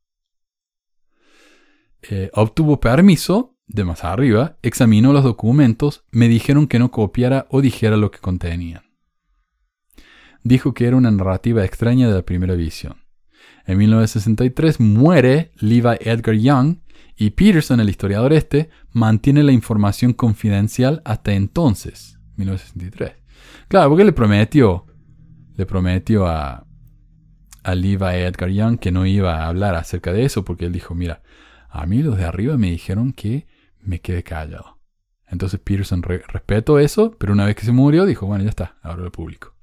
Eh, obtuvo permiso de más arriba, examinó los documentos, me dijeron que no copiara o dijera lo que contenían. Dijo que era una narrativa extraña de la primera visión. En 1963 muere Levi Edgar Young y Peterson, el historiador este, mantiene la información confidencial hasta entonces, 1963. Claro, porque le prometió, le prometió a, a Levi Edgar Young que no iba a hablar acerca de eso, porque él dijo, mira, a mí los de arriba me dijeron que me quedé callado. Entonces Peterson respetó eso, pero una vez que se murió dijo, bueno, ya está, ahora lo publico.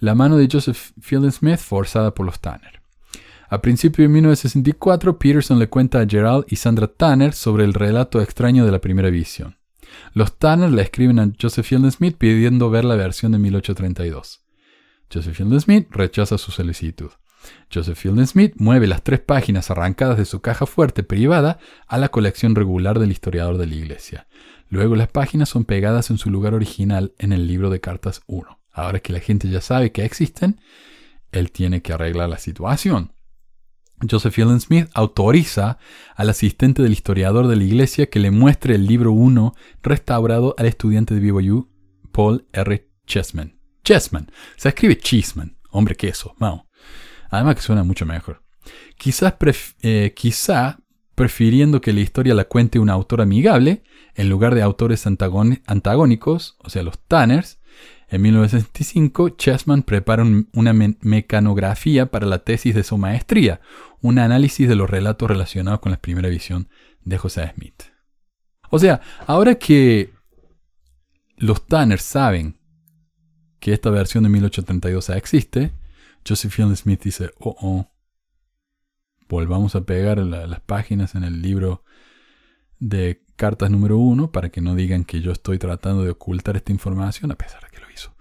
La mano de Joseph Fielding Smith forzada por los Tanner. A principios de 1964, Peterson le cuenta a Gerald y Sandra Tanner sobre el relato extraño de la primera visión. Los Tanner le escriben a Joseph Fielding Smith pidiendo ver la versión de 1832. Joseph Fielding Smith rechaza su solicitud. Joseph Fielding Smith mueve las tres páginas arrancadas de su caja fuerte privada a la colección regular del historiador de la iglesia. Luego las páginas son pegadas en su lugar original en el libro de cartas 1. Ahora que la gente ya sabe que existen, él tiene que arreglar la situación. Joseph Fielding Smith autoriza al asistente del historiador de la iglesia que le muestre el libro 1 restaurado al estudiante de BYU, Paul R. Chessman. Chessman. Se escribe Cheeseman. Hombre queso. Mao. Además que suena mucho mejor. Quizás eh, quizá prefiriendo que la historia la cuente un autor amigable, en lugar de autores antagónicos, o sea, los Tanners, en 1965 Chessman prepara una mecanografía para la tesis de su maestría, un análisis de los relatos relacionados con la primera visión de José Smith. O sea, ahora que los Tanners saben que esta versión de 1832 existe, Joseph Fielding Smith dice, oh, oh, volvamos a pegar las páginas en el libro de cartas número uno para que no digan que yo estoy tratando de ocultar esta información, a pesar de que lo hizo.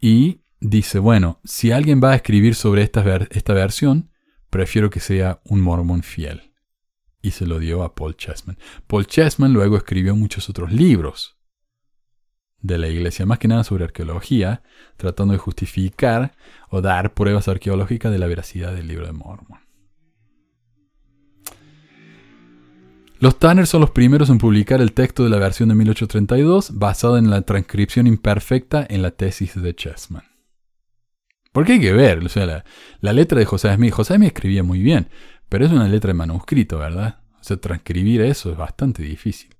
Y dice, bueno, si alguien va a escribir sobre esta, esta versión, prefiero que sea un mormón fiel. Y se lo dio a Paul Chessman. Paul Chessman luego escribió muchos otros libros de la iglesia, más que nada sobre arqueología, tratando de justificar o dar pruebas arqueológicas de la veracidad del libro de Mormon. Los Tanner son los primeros en publicar el texto de la versión de 1832 basado en la transcripción imperfecta en la tesis de Chessman. Porque hay que ver, o sea, la, letra de José Smith, José Smith escribía muy bien, pero es una letra de manuscrito, ¿verdad? O sea, transcribir eso es bastante difícil.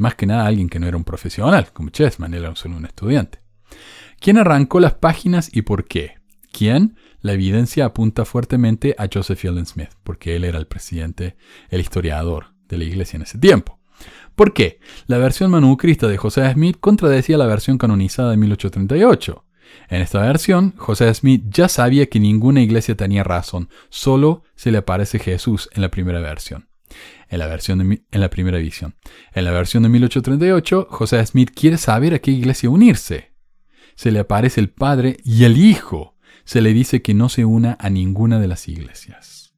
Más que nada alguien que no era un profesional, como Chessman, era solo un estudiante. ¿Quién arrancó las páginas y por qué? ¿Quién? La evidencia apunta fuertemente a Joseph Fielding Smith, porque él era el presidente, el historiador de la iglesia en ese tiempo. ¿Por qué? La versión manuscrita de José Smith contradecía la versión canonizada de 1838. En esta versión, José Smith ya sabía que ninguna iglesia tenía razón, solo se le aparece Jesús en la primera versión en la, versión de, en la primera edición. En la versión de 1838, José Smith quiere saber a qué iglesia unirse. Se le aparece el Padre y el Hijo. Se le dice que no se una a ninguna de las iglesias.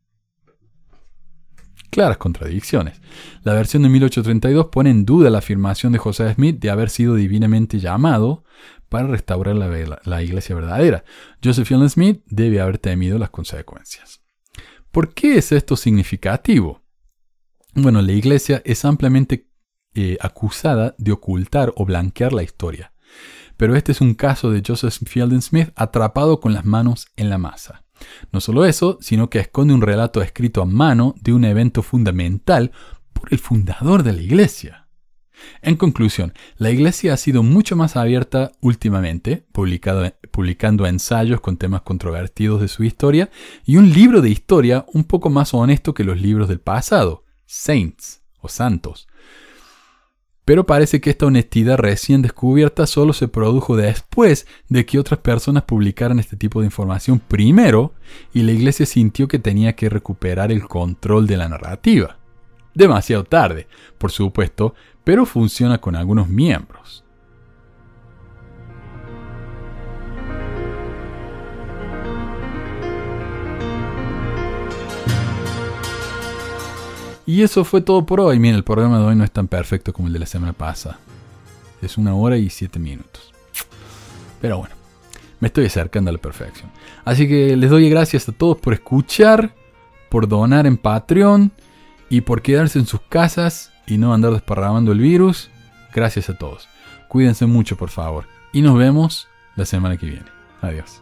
Claras contradicciones. La versión de 1832 pone en duda la afirmación de José Smith de haber sido divinamente llamado para restaurar la, la iglesia verdadera. Joseph Smith debe haber temido las consecuencias. ¿Por qué es esto significativo? Bueno, la iglesia es ampliamente eh, acusada de ocultar o blanquear la historia. Pero este es un caso de Joseph Fielding Smith atrapado con las manos en la masa. No solo eso, sino que esconde un relato escrito a mano de un evento fundamental por el fundador de la iglesia. En conclusión, la Iglesia ha sido mucho más abierta últimamente, publicando ensayos con temas controvertidos de su historia y un libro de historia un poco más honesto que los libros del pasado, Saints o Santos. Pero parece que esta honestidad recién descubierta solo se produjo después de que otras personas publicaran este tipo de información primero y la iglesia sintió que tenía que recuperar el control de la narrativa. Demasiado tarde, por supuesto, pero funciona con algunos miembros. Y eso fue todo por hoy. Miren, el programa de hoy no es tan perfecto como el de la semana pasada. Es una hora y siete minutos. Pero bueno, me estoy acercando a la perfección. Así que les doy gracias a todos por escuchar, por donar en Patreon y por quedarse en sus casas y no andar desparramando el virus. Gracias a todos. Cuídense mucho, por favor. Y nos vemos la semana que viene. Adiós.